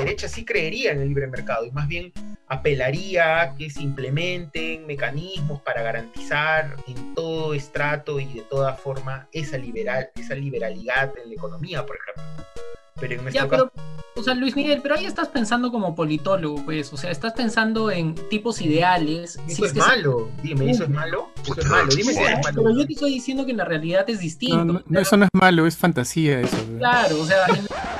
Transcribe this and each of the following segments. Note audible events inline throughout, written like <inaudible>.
derecha sí creería en el libre mercado y más bien apelaría a que se implementen mecanismos para garantizar en todo estrato y de toda forma esa, liberal, esa liberalidad en la economía, por ejemplo. Pero en nuestro caso... O sea, Luis Miguel, pero ahí estás pensando como politólogo, pues. O sea, estás pensando en tipos ideales. Eso es, malo. Dime, ¿eso es malo? Eso es malo. Dime si es malo. Pero yo te estoy diciendo que en la realidad es distinto. No, eso no es malo, es fantasía eso. Claro, o sea... <laughs>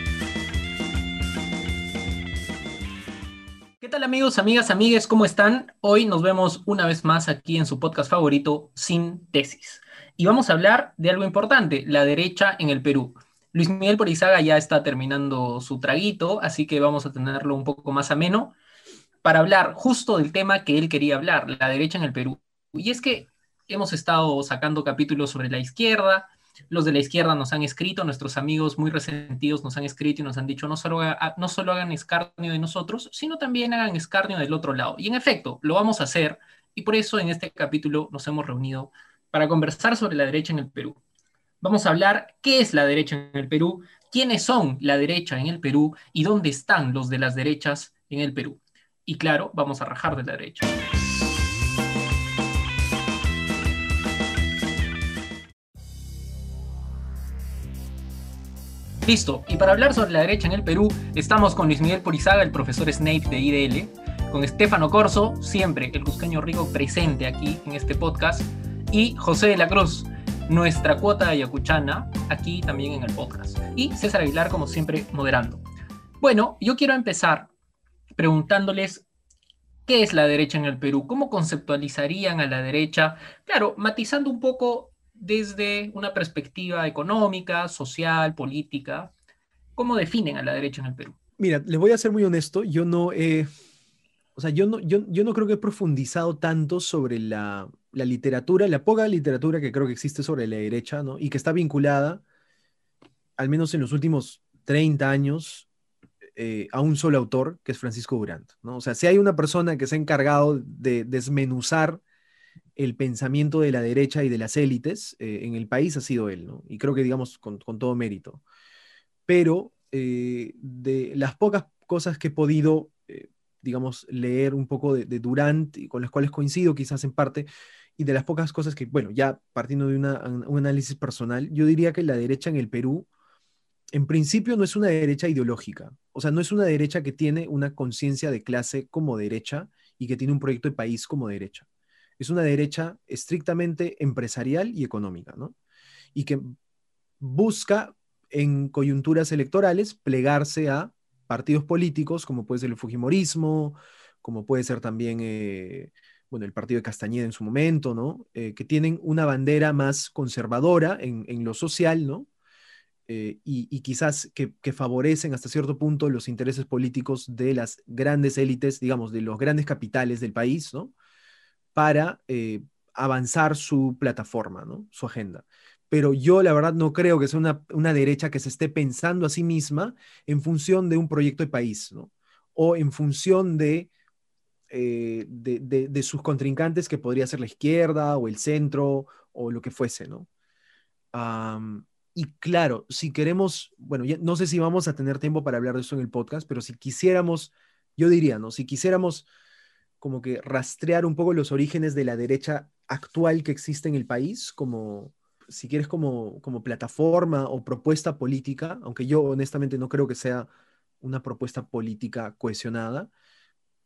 Tal amigos, amigas, amigues? ¿Cómo están? Hoy nos vemos una vez más aquí en su podcast favorito, Sin Tesis. Y vamos a hablar de algo importante, la derecha en el Perú. Luis Miguel Porizaga ya está terminando su traguito, así que vamos a tenerlo un poco más ameno para hablar justo del tema que él quería hablar, la derecha en el Perú. Y es que hemos estado sacando capítulos sobre la izquierda, los de la izquierda nos han escrito, nuestros amigos muy resentidos nos han escrito y nos han dicho no solo, no solo hagan escarnio de nosotros, sino también hagan escarnio del otro lado. Y en efecto, lo vamos a hacer y por eso en este capítulo nos hemos reunido para conversar sobre la derecha en el Perú. Vamos a hablar qué es la derecha en el Perú, quiénes son la derecha en el Perú y dónde están los de las derechas en el Perú. Y claro, vamos a rajar de la derecha. Listo, y para hablar sobre la derecha en el Perú, estamos con Luis Miguel Porizaga, el profesor Snape de IDL, con Estefano Corso, siempre el cusqueño rico presente aquí en este podcast, y José de la Cruz, nuestra cuota ayacuchana, aquí también en el podcast. Y César Aguilar, como siempre, moderando. Bueno, yo quiero empezar preguntándoles qué es la derecha en el Perú, cómo conceptualizarían a la derecha, claro, matizando un poco desde una perspectiva económica, social, política. ¿Cómo definen a la derecha en el Perú? Mira, les voy a ser muy honesto, yo no he, o sea, yo no, yo, yo no creo que he profundizado tanto sobre la, la, literatura, la poca literatura que creo que existe sobre la derecha, ¿no? Y que está vinculada, al menos en los últimos 30 años, eh, a un solo autor, que es Francisco Durant, ¿no? O sea, si hay una persona que se ha encargado de desmenuzar el pensamiento de la derecha y de las élites eh, en el país ha sido él, ¿no? Y creo que, digamos, con, todo mérito. Pero eh, de las pocas cosas que he podido, eh, digamos, leer un poco de, Durant y con las cuales coincido quizás en parte, y de las pocas cosas que, bueno, ya partiendo de un análisis personal, yo diría que la derecha en el Perú, en principio, no es una derecha ideológica. O sea, no es una derecha que tiene una conciencia de clase como derecha y que tiene un proyecto de país como derecha es una derecha estrictamente empresarial y económica, ¿no? Y que busca en coyunturas electorales plegarse a partidos políticos, como puede ser el Fujimorismo, como puede ser también, eh, bueno, el partido de Castañeda en su momento, ¿no? Eh, que tienen una bandera más conservadora en, lo social, ¿no? Eh, y, quizás que, que, favorecen hasta cierto punto los intereses políticos de las grandes élites, digamos, de los grandes capitales del país, ¿no? Para eh, avanzar su plataforma, ¿no? su agenda. Pero yo la verdad no creo que sea una, derecha que se esté pensando a sí misma en función de un proyecto de país, ¿no? o en función de, eh, de, sus contrincantes, que podría ser la izquierda o el centro o lo que fuese. ¿no? y claro, si queremos, bueno, no sé si vamos a tener tiempo para hablar de eso en el podcast, pero si quisiéramos, yo diría, ¿no? Si quisiéramos como que rastrear un poco los orígenes de la derecha actual que existe en el país, como, si quieres, como, como plataforma o propuesta política, aunque yo honestamente no creo que sea una propuesta política cohesionada.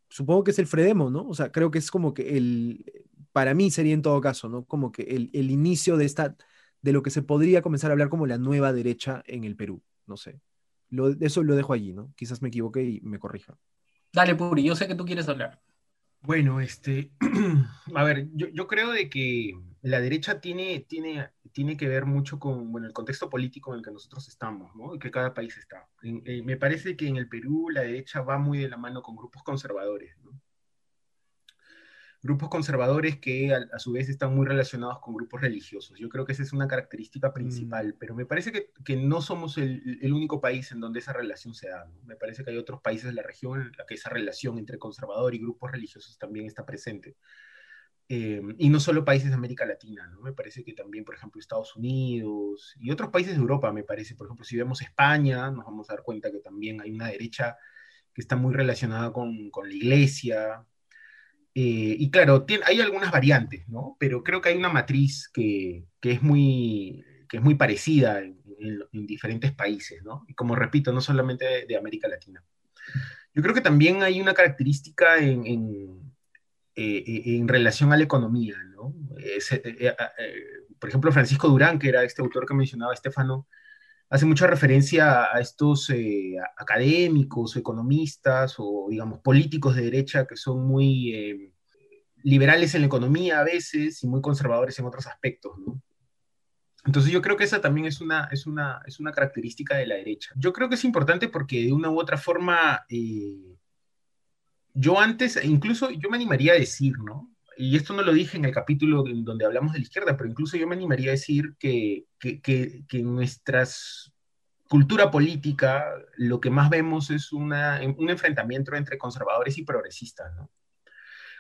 Supongo que es el Fredemo, ¿no? O sea, creo que es como que el, para mí sería en todo caso, ¿no? Como que el, el inicio de esta, de lo que se podría comenzar a hablar como la nueva derecha en el Perú, no sé. Lo, eso lo dejo allí, ¿no? Quizás me equivoqué y me corrija. Dale, Puri, yo sé que tú quieres hablar. Bueno, este, <clears throat> a ver, yo, creo de que la derecha tiene, tiene, tiene que ver mucho con bueno, el contexto político en el que nosotros estamos, ¿no? Y que cada país está. Eh, me parece que en el Perú la derecha va muy de la mano con grupos conservadores, ¿no? Grupos conservadores que a, su vez están muy relacionados con grupos religiosos. Yo creo que esa es una característica principal, mm. pero me parece que, que no somos el, el, único país en donde esa relación se da. Me parece que hay otros países de la región en la que esa relación entre conservador y grupos religiosos también está presente. Eh, y no solo países de América Latina, ¿no? Me parece que también, por ejemplo, Estados Unidos y otros países de Europa, me parece. Por ejemplo, si vemos España, nos vamos a dar cuenta que también hay una derecha que está muy relacionada con, con la iglesia, eh, y claro, hay algunas variantes, ¿no? Pero creo que hay una matriz que, que es, muy, que es muy parecida en, diferentes países, ¿no? Y como repito, no solamente de, América Latina. Yo creo que también hay una característica en, en, eh, relación a la economía, ¿no? Eh, por ejemplo, Francisco Durán, que era este autor que mencionaba Estefano, hace mucha referencia a estos eh, académicos o economistas o, digamos, políticos de derecha que son muy eh, liberales en la economía a veces y muy conservadores en otros aspectos, ¿no? Entonces yo creo que esa también es una, es una, es una característica de la derecha. Yo creo que es importante porque de una u otra forma, eh, yo antes, incluso yo me animaría a decir, ¿no? Y esto no lo dije en el capítulo donde hablamos de la izquierda, pero incluso yo me animaría a decir que, que, que, en nuestra cultura política lo que más vemos es una, un enfrentamiento entre conservadores y progresistas, ¿no?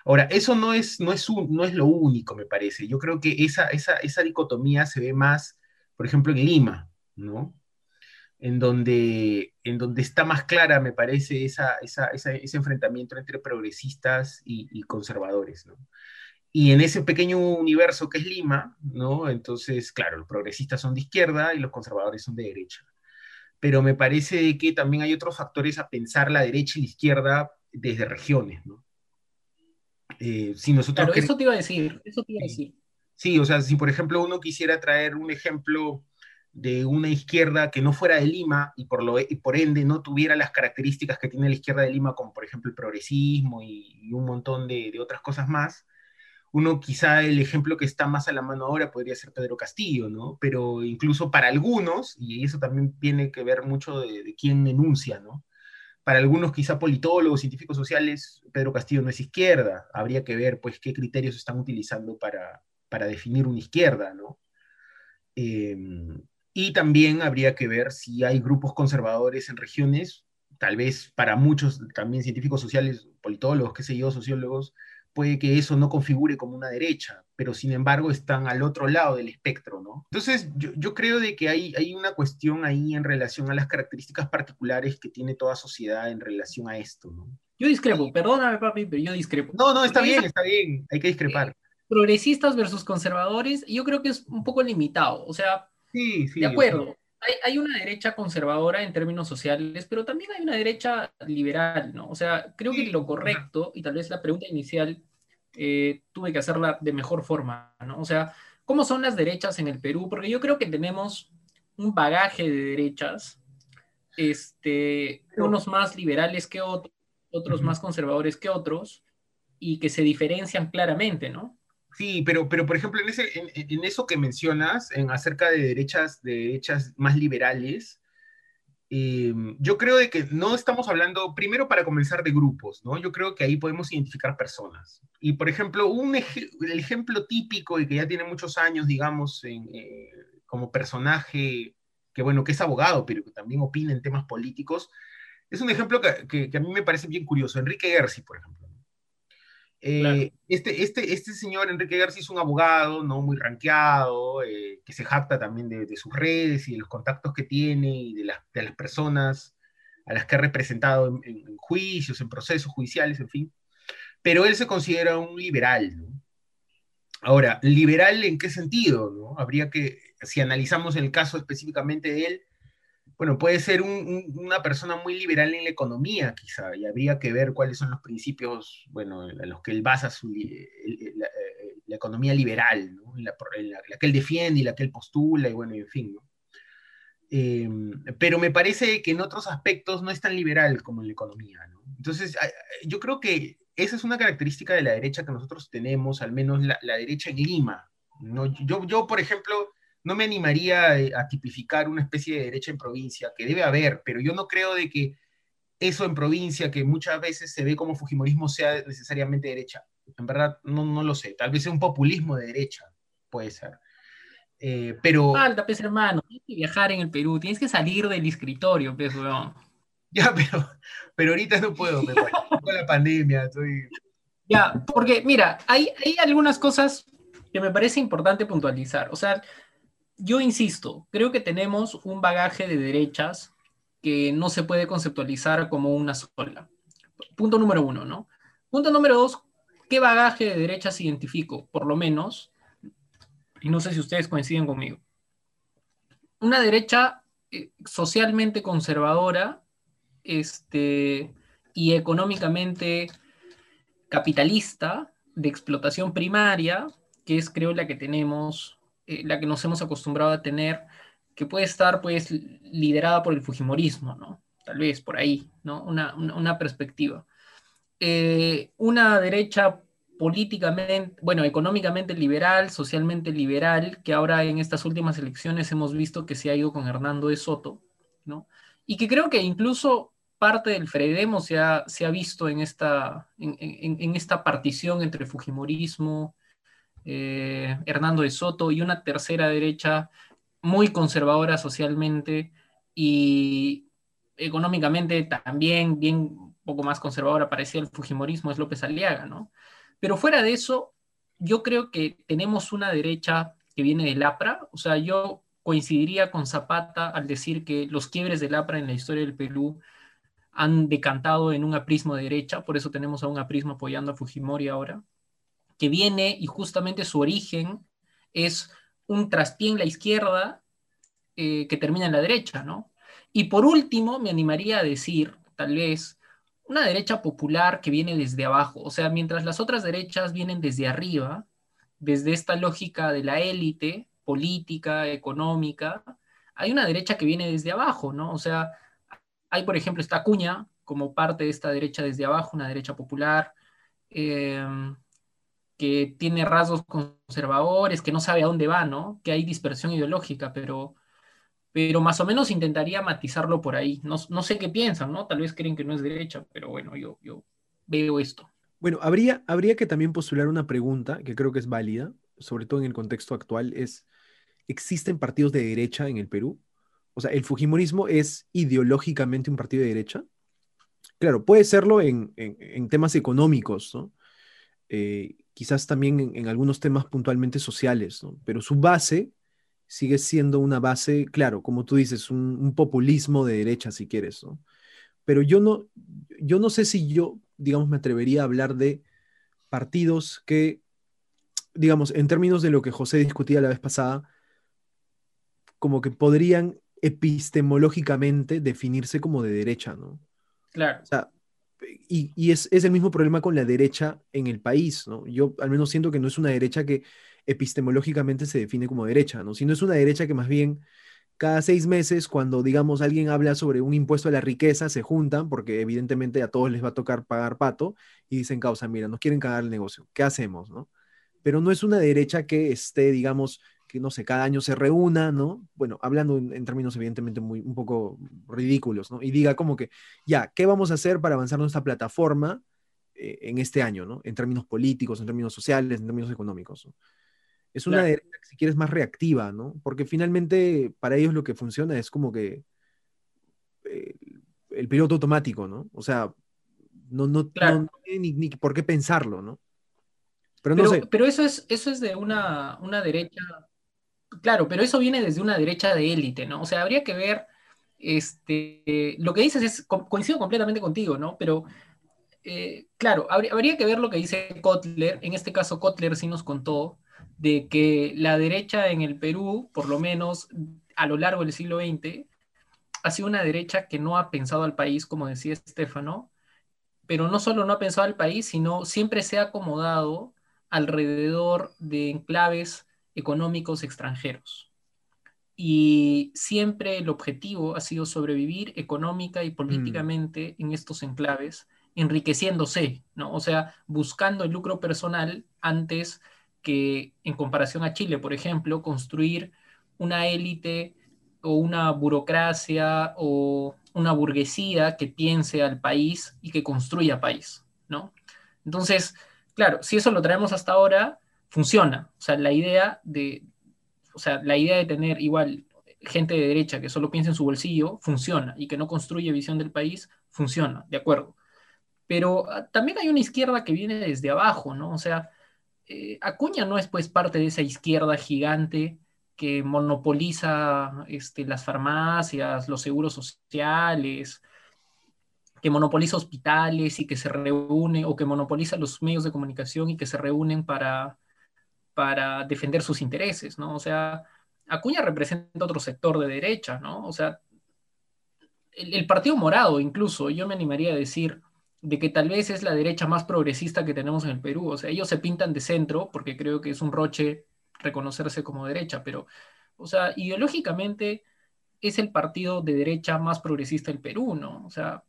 Ahora, eso no es, no, es no es lo único, me parece. Yo creo que esa, esa, esa dicotomía se ve más, por ejemplo, en Lima, ¿no? En donde, en donde está más clara, me parece, esa, esa, ese enfrentamiento entre progresistas y, y conservadores, ¿no? Y en ese pequeño universo que es Lima, ¿no? Entonces, claro, los progresistas son de izquierda y los conservadores son de derecha. Pero me parece que también hay otros factores a pensar la derecha y la izquierda desde regiones, ¿no? Eh, si nosotros claro, eso te iba a decir, eso te iba a decir. Sí, o sea, si por ejemplo uno quisiera traer un ejemplo de una izquierda que no fuera de Lima y por, lo, y por ende no tuviera las características que tiene la izquierda de Lima, como por ejemplo el progresismo y, un montón de, de, otras cosas más, uno quizá el ejemplo que está más a la mano ahora podría ser Pedro Castillo, ¿no? Pero incluso para algunos, y eso también tiene que ver mucho de, quién enuncia, ¿no? Para algunos quizá politólogos, científicos sociales, Pedro Castillo no es izquierda. Habría que ver, pues, qué criterios están utilizando para, para definir una izquierda, ¿no? Em, y también habría que ver si hay grupos conservadores en regiones, tal vez para muchos también científicos sociales, politólogos, qué sé yo, sociólogos, puede que eso no configure como una derecha, pero sin embargo están al otro lado del espectro, ¿no? Entonces, yo, yo creo de que hay, hay una cuestión ahí en relación a las características particulares que tiene toda sociedad en relación a esto, ¿no? Yo discrepo, perdóname papi, pero yo discrepo. No, no, está bien, está bien, hay que discrepar. Eh, progresistas versus conservadores, yo creo que es un poco limitado, o sea, sí, sí, de acuerdo hay, una derecha conservadora en términos sociales, pero también hay una derecha liberal, ¿no? O sea, creo que lo correcto, y tal vez la pregunta inicial eh, tuve que hacerla de mejor forma, ¿no? O sea, ¿cómo son las derechas en el Perú? Porque yo creo que tenemos un bagaje de derechas, este, unos más liberales que otros, otros más conservadores que otros, y que se diferencian claramente, ¿no? Sí, pero, pero por ejemplo, en, ese, en, eso que mencionas, en acerca de derechas, de derechas más liberales, em, yo creo de que no estamos hablando, primero para comenzar, de grupos, ¿no? Yo creo que ahí podemos identificar personas. Y, por ejemplo, un el ejemplo típico y que ya tiene muchos años, digamos, eh, como personaje, que bueno, que es abogado, pero que también opina en temas políticos, es un ejemplo que, que, que a mí me parece bien curioso. Enrique Gersi, por ejemplo. Eh, este, este, este señor Enrique García es un abogado, ¿no? Muy ranqueado, eh, que se jacta también de, sus redes y de los contactos que tiene y de, de las personas a las que ha representado en, juicios, en procesos judiciales, en fin. Pero él se considera un liberal. Ahora, ¿liberal en qué sentido? ¿no? Habría que, si analizamos el caso específicamente de él, bueno, puede ser una persona muy liberal en la economía, quizá, y habría que ver cuáles son los principios, bueno, en los que él basa su, eh, la, economía liberal, ¿no? la, que él defiende y la que él postula, y bueno, en fin, ¿no? Em, pero me parece que en otros aspectos no es tan liberal como en la economía, ¿no? Entonces, yo creo que esa es una característica de la derecha que nosotros tenemos, al menos la, derecha en Lima, ¿no? Yo, yo, por ejemplo, no me animaría eh, a tipificar una especie de derecha en provincia, que debe haber, pero yo no creo de que eso en provincia, que muchas veces se ve como Fujimorismo, sea necesariamente derecha. En verdad, no, no lo sé. Tal vez sea un populismo de derecha, puede ser. Eh, pero. Falta, pues, hermano. Tienes que viajar en el Perú, tienes que salir del escritorio, pues, weón. <laughs> Ya, pero, pero ahorita no puedo, me <laughs> con la pandemia, estoy. Ya, porque mira, hay, hay algunas cosas que me parece importante puntualizar. O sea, yo insisto, creo que tenemos un bagaje de derechas que no se puede conceptualizar como una sola. Punto número uno, ¿no? Punto número dos, ¿qué bagaje de derechas identifico? Por lo menos, y no sé si ustedes coinciden conmigo. Una derecha eh, socialmente conservadora este, y económicamente capitalista de explotación primaria, que es creo la que tenemos, eh, la que nos hemos acostumbrado a tener, que puede estar pues liderada por el Fujimorismo, ¿no? Tal vez por ahí, ¿no? Una, una, perspectiva. Eh, una derecha políticamente, bueno, económicamente liberal, socialmente liberal, que ahora en estas últimas elecciones hemos visto que se ha ido con Hernando de Soto, ¿no? Y que creo que incluso parte del Fredemo se ha, se ha visto en esta, en, esta partición entre Fujimorismo, eh, Hernando de Soto y una tercera derecha muy conservadora socialmente y económicamente también bien poco más conservadora parecía el Fujimorismo, es López Aliaga, ¿no? Pero fuera de eso, yo creo que tenemos una derecha que viene del APRA, o sea, yo coincidiría con Zapata al decir que los quiebres del APRA en la historia del Perú han decantado en un aprismo de derecha, por eso tenemos a un aprismo apoyando a Fujimori ahora, que viene y justamente su origen es un traspié en la izquierda eh, que termina en la derecha, ¿no? Y por último, me animaría a decir, tal vez, una derecha popular que viene desde abajo, o sea, mientras las otras derechas vienen desde arriba, desde esta lógica de la élite política, económica, hay una derecha que viene desde abajo, ¿no? O sea, hay, por ejemplo, esta cuña como parte de esta derecha desde abajo, una derecha popular, em, que tiene rasgos conservadores, que no sabe a dónde va, ¿no? Que hay dispersión ideológica, pero, pero más o menos intentaría matizarlo por ahí. No, sé qué piensan, ¿no? Tal vez creen que no es derecha, pero bueno, yo, yo veo esto. Bueno, habría, habría que también postular una pregunta que creo que es válida, sobre todo en el contexto actual, es, ¿existen partidos de derecha en el Perú? O sea, ¿el Fujimorismo es ideológicamente un partido de derecha? Claro, puede serlo en, temas económicos, ¿no? Eh, quizás también en, algunos temas puntualmente sociales, ¿no? Pero su base sigue siendo una base, claro, como tú dices, un, populismo de derecha, si quieres, ¿no? Pero yo no, yo no sé si yo, digamos, me atrevería a hablar de partidos que, digamos, en términos de lo que José discutía la vez pasada, como que podrían epistemológicamente definirse como de derecha, ¿no? Claro. O sea, y, es, el mismo problema con la derecha en el país, ¿no? Yo al menos siento que no es una derecha que epistemológicamente se define como derecha, ¿no? Sino es una derecha que más bien cada seis meses, cuando digamos alguien habla sobre un impuesto a la riqueza, se juntan, porque evidentemente a todos les va a tocar pagar pato, y dicen, causa, mira, nos quieren cagar el negocio, ¿qué hacemos, no? Pero no es una derecha que esté, digamos, que no sé, cada año se reúna, ¿no? Bueno, hablando en, términos evidentemente muy, un poco ridículos, ¿no? Y diga como que, ya, ¿qué vamos a hacer para avanzar nuestra plataforma eh, en este año, ¿no? En términos políticos, en términos sociales, en términos económicos. Es una derecha que si quieres más reactiva, ¿no? Porque finalmente para ellos lo que funciona es como que eh, el piloto automático, ¿no? O sea, no, no, tiene ni, ni, por qué pensarlo, ¿no? Pero, no sé. pero eso, es, eso es de una, una derecha Claro, pero eso viene desde una derecha de élite, ¿no? O sea, habría que ver, este, lo que dices es, coincido completamente contigo, ¿no? Pero, eh, claro, habría, que ver lo que dice Kotler, en este caso Kotler sí nos contó de que la derecha en el Perú, por lo menos a lo largo del siglo XX, ha sido una derecha que no ha pensado al país, como decía Estefano, pero no solo no ha pensado al país, sino siempre se ha acomodado alrededor de enclaves económicos extranjeros. Y siempre el objetivo ha sido sobrevivir económica y políticamente mm. en estos enclaves, enriqueciéndose, ¿no? O sea, buscando el lucro personal antes que, en comparación a Chile, por ejemplo, construir una élite o una burocracia o una burguesía que piense al país y que construya país, ¿no? Entonces, claro, si eso lo traemos hasta ahora, funciona. O sea, la idea de, o sea, la idea de tener igual gente de derecha que solo piensa en su bolsillo, funciona, y que no construye visión del país, funciona, de acuerdo. Pero ah, también hay una izquierda que viene desde abajo, ¿no? O sea, eh, Acuña no es pues parte de esa izquierda gigante que monopoliza este, las farmacias, los seguros sociales, que monopoliza hospitales y que se reúne, o que monopoliza los medios de comunicación y que se reúnen para, para defender sus intereses, ¿no? O sea, Acuña representa otro sector de derecha, ¿no? O sea, el, Partido Morado incluso, yo me animaría a decir de que tal vez es la derecha más progresista que tenemos en el Perú. O sea, ellos se pintan de centro porque creo que es un roche reconocerse como derecha, pero, o sea, ideológicamente es el partido de derecha más progresista del Perú, ¿no? O sea,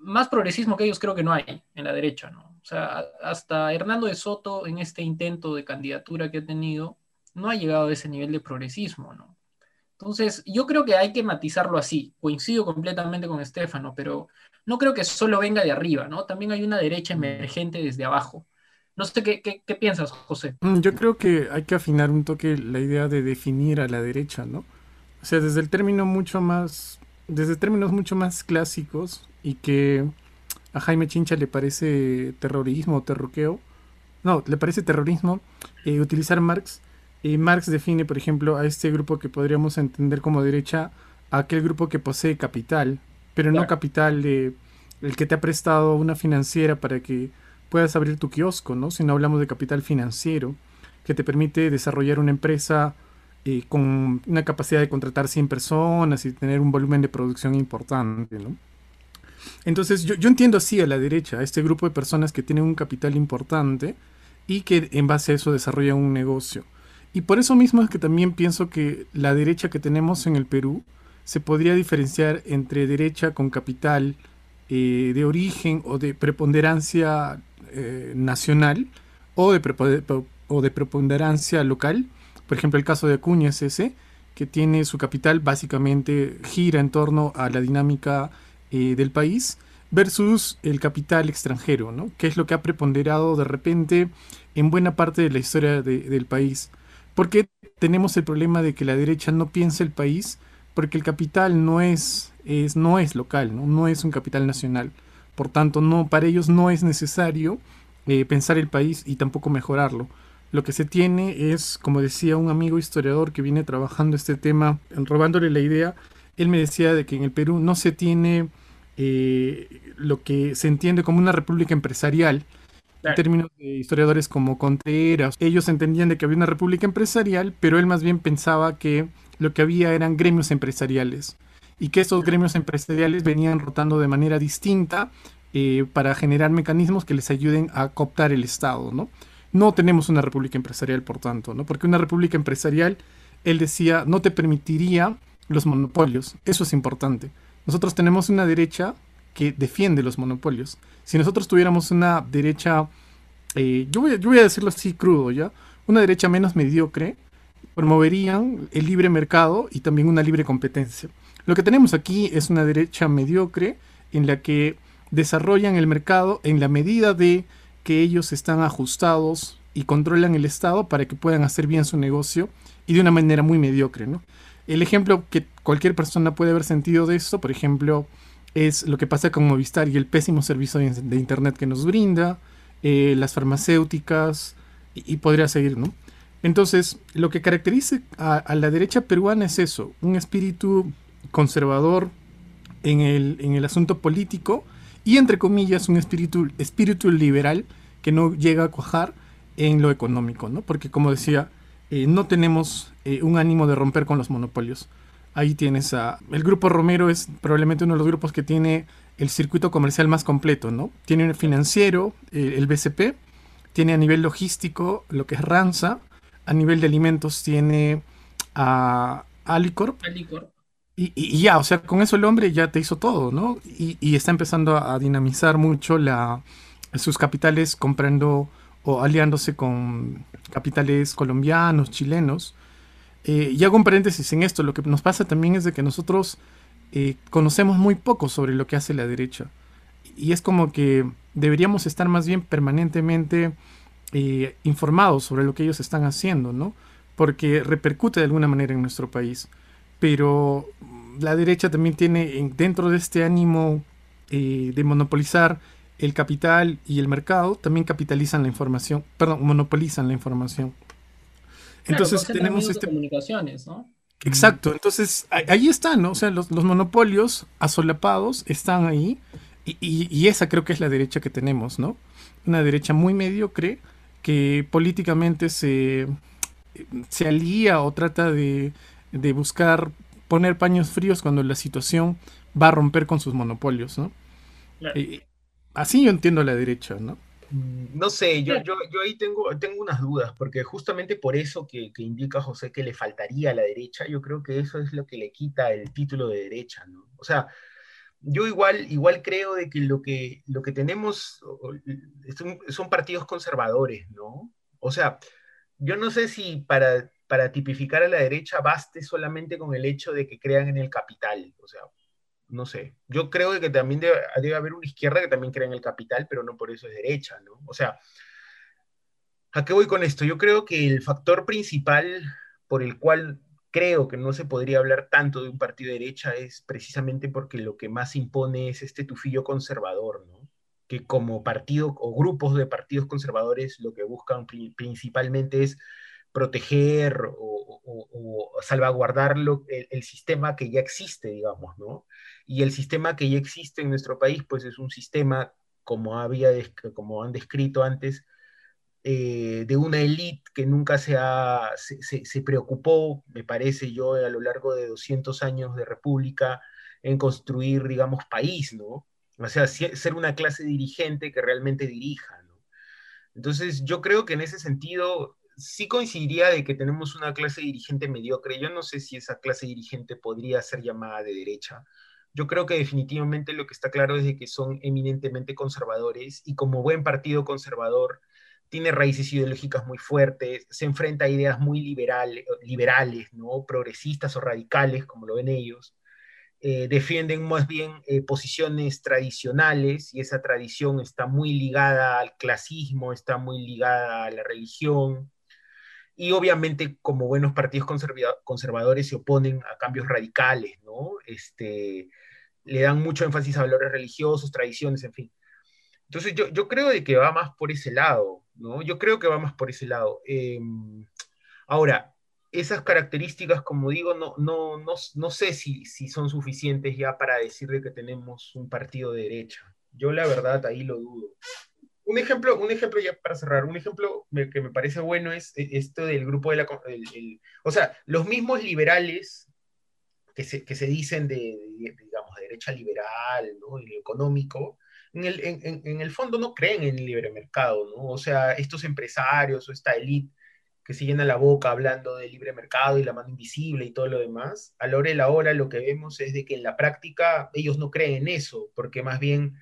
más progresismo que ellos creo que no hay en la derecha, ¿no? O sea, hasta Hernando de Soto en este intento de candidatura que ha tenido, no ha llegado a ese nivel de progresismo, ¿no? Entonces, yo creo que hay que matizarlo así. Coincido completamente con Estefano, pero no creo que solo venga de arriba, ¿no? También hay una derecha emergente desde abajo. No sé qué, qué, piensas, José. Mm, yo creo que hay que afinar un toque la idea de definir a la derecha, ¿no? O sea, desde el término mucho más, desde términos mucho más clásicos y que a Jaime Chincha le parece terrorismo o terroqueo, no, le parece terrorismo eh, utilizar Marx. Y Marx define, por ejemplo, a este grupo que podríamos entender como derecha, a aquel grupo que posee capital, pero no capital de el que te ha prestado una financiera para que puedas abrir tu kiosco, ¿no? Si no hablamos de capital financiero, que te permite desarrollar una empresa eh, con una capacidad de contratar 100 personas y tener un volumen de producción importante, ¿no? Entonces yo, yo entiendo así a la derecha, a este grupo de personas que tienen un capital importante y que en base a eso desarrollan un negocio. Y por eso mismo es que también pienso que la derecha que tenemos en el Perú se podría diferenciar entre derecha con capital eh, de origen o de preponderancia eh, nacional o de, o de preponderancia local. Por ejemplo, el caso de Acuña es ese, que tiene su capital básicamente gira en torno a la dinámica eh, del país versus el capital extranjero, ¿no? que es lo que ha preponderado de repente en buena parte de la historia del país. Porque tenemos el problema de que la derecha no piensa el país porque el capital no es, es, no es local, ¿no? es un capital nacional. Por tanto, no, para ellos no es necesario eh, pensar el país y tampoco mejorarlo. Lo que se tiene es, como decía un amigo historiador que viene trabajando este tema, robándole la idea, él me decía de que en el Perú no se tiene eh, lo que se entiende como una república empresarial, en términos de historiadores como Contreras. Ellos entendían de que había una república empresarial, pero él más bien pensaba que lo que había eran gremios empresariales y que esos gremios empresariales venían rotando de manera distinta eh, para generar mecanismos que les ayuden a cooptar el Estado, ¿no? No tenemos una república empresarial, por tanto, ¿no? Porque una república empresarial, él decía, no te permitiría los monopolios. Eso es importante. Nosotros tenemos una derecha que defiende los monopolios. Si nosotros tuviéramos una derecha, eh, yo, voy, yo voy a decirlo así crudo, ¿ya? Una derecha menos mediocre, promoverían el libre mercado y también una libre competencia. Lo que tenemos aquí es una derecha mediocre en la que desarrollan el mercado en la medida de que ellos están ajustados y controlan el Estado para que puedan hacer bien su negocio y de una manera muy mediocre. ¿no? El ejemplo que cualquier persona puede haber sentido de esto, por ejemplo, es lo que pasa con Movistar y el pésimo servicio de, Internet que nos brinda, eh, las farmacéuticas y, podría seguir, ¿no? Entonces, lo que caracteriza a, la derecha peruana es eso, un espíritu conservador en el, en el asunto político y, entre comillas, un espíritu, espíritu liberal que no llega a cuajar en lo económico, ¿no? Porque, como decía, eh, no tenemos eh, un ánimo de romper con los monopolios. Ahí tienes a... El grupo Romero es probablemente uno de los grupos que tiene el circuito comercial más completo, ¿no? Tiene el financiero, el BCP, tiene a nivel logístico lo que es Ranza, a nivel de alimentos tiene a Alicorp. Y, ya, o sea, con eso el hombre ya te hizo todo, ¿no? Y, está empezando a, dinamizar mucho la, sus capitales comprando o aliándose con capitales colombianos, chilenos. Eh, y hago un paréntesis en esto, lo que nos pasa también es de que nosotros eh, conocemos muy poco sobre lo que hace la derecha. Y es como que deberíamos estar más bien permanentemente eh, informados sobre lo que ellos están haciendo, ¿no? Porque repercute de alguna manera en nuestro país. Pero la derecha también tiene dentro de este ánimo de monopolizar el capital y el mercado, también capitalizan la información, perdón, monopolizan la información. Entonces tenemos este... comunicaciones, ¿no? Exacto, entonces ahí están, ¿no? O sea, los, monopolios asolapados están ahí y, esa creo que es la derecha que tenemos, ¿no? Una derecha muy mediocre que políticamente se, se alía o trata de, de buscar poner paños fríos cuando la situación va a romper con sus monopolios, ¿no? Así yo entiendo la derecha, ¿no? No sé, yo, yo, yo, ahí tengo, tengo unas dudas, porque justamente por eso que, que, indica José que le faltaría a la derecha, yo creo que eso es lo que le quita el título de derecha, ¿no? O sea, yo igual, igual creo de que lo que, lo que tenemos son, son partidos conservadores, ¿no? O sea, yo no sé si para, para tipificar a la derecha baste solamente con el hecho de que crean en el capital, o sea, no sé. Yo creo que también debe, haber una izquierda que también crea en el capital, pero no por eso es derecha, ¿no? O sea, ¿a qué voy con esto? Yo creo que el factor principal por el cual creo que no se podría hablar tanto de un partido de derecha es precisamente porque lo que más impone es este tufillo conservador, ¿no? Que como partido o grupos de partidos conservadores lo que buscan principalmente es proteger o, salvaguardar el, sistema que ya existe, digamos, ¿no? Y el sistema que ya existe en nuestro país, pues es un sistema, como, había, como han descrito antes, eh, de una élite que nunca se, ha, se, preocupó, me parece yo, a lo largo de 200 años de república, en construir, digamos, país, ¿no? O sea, ser una clase dirigente que realmente dirija, ¿no? Entonces, yo creo que en ese sentido sí coincidiría de que tenemos una clase dirigente mediocre. Yo no sé si esa clase dirigente podría ser llamada de derecha. Yo creo que definitivamente lo que está claro es de que son eminentemente conservadores y como buen partido conservador tiene raíces ideológicas muy fuertes, se enfrenta a ideas muy liberales, liberales ¿no? progresistas o radicales, como lo ven ellos. Eh, defienden más bien eh, posiciones tradicionales y esa tradición está muy ligada al clasismo, está muy ligada a la religión, y obviamente como buenos partidos conservadores se oponen a cambios radicales, ¿no? Este, le dan mucho énfasis a valores religiosos, tradiciones, en fin. Entonces yo, yo creo de que va más por ese lado, ¿no? Yo creo que va más por ese lado. Em, ahora, esas características, como digo, no, no, no, no sé si, si son suficientes ya para decir de que tenemos un partido de derecha. Yo la verdad ahí lo dudo un ejemplo, un ejemplo ya para cerrar, un ejemplo que me parece bueno es e, esto del grupo de la... o sea, los mismos liberales que se, que se dicen de, digamos, derecha liberal, ¿no? Y económico, en el, en, en el, fondo no creen en el libre mercado, ¿no? O sea, estos empresarios o esta élite que se llena la boca hablando del libre mercado y la mano invisible y todo lo demás, a la hora de la hora lo que vemos es de que en la práctica ellos no creen en eso, porque más bien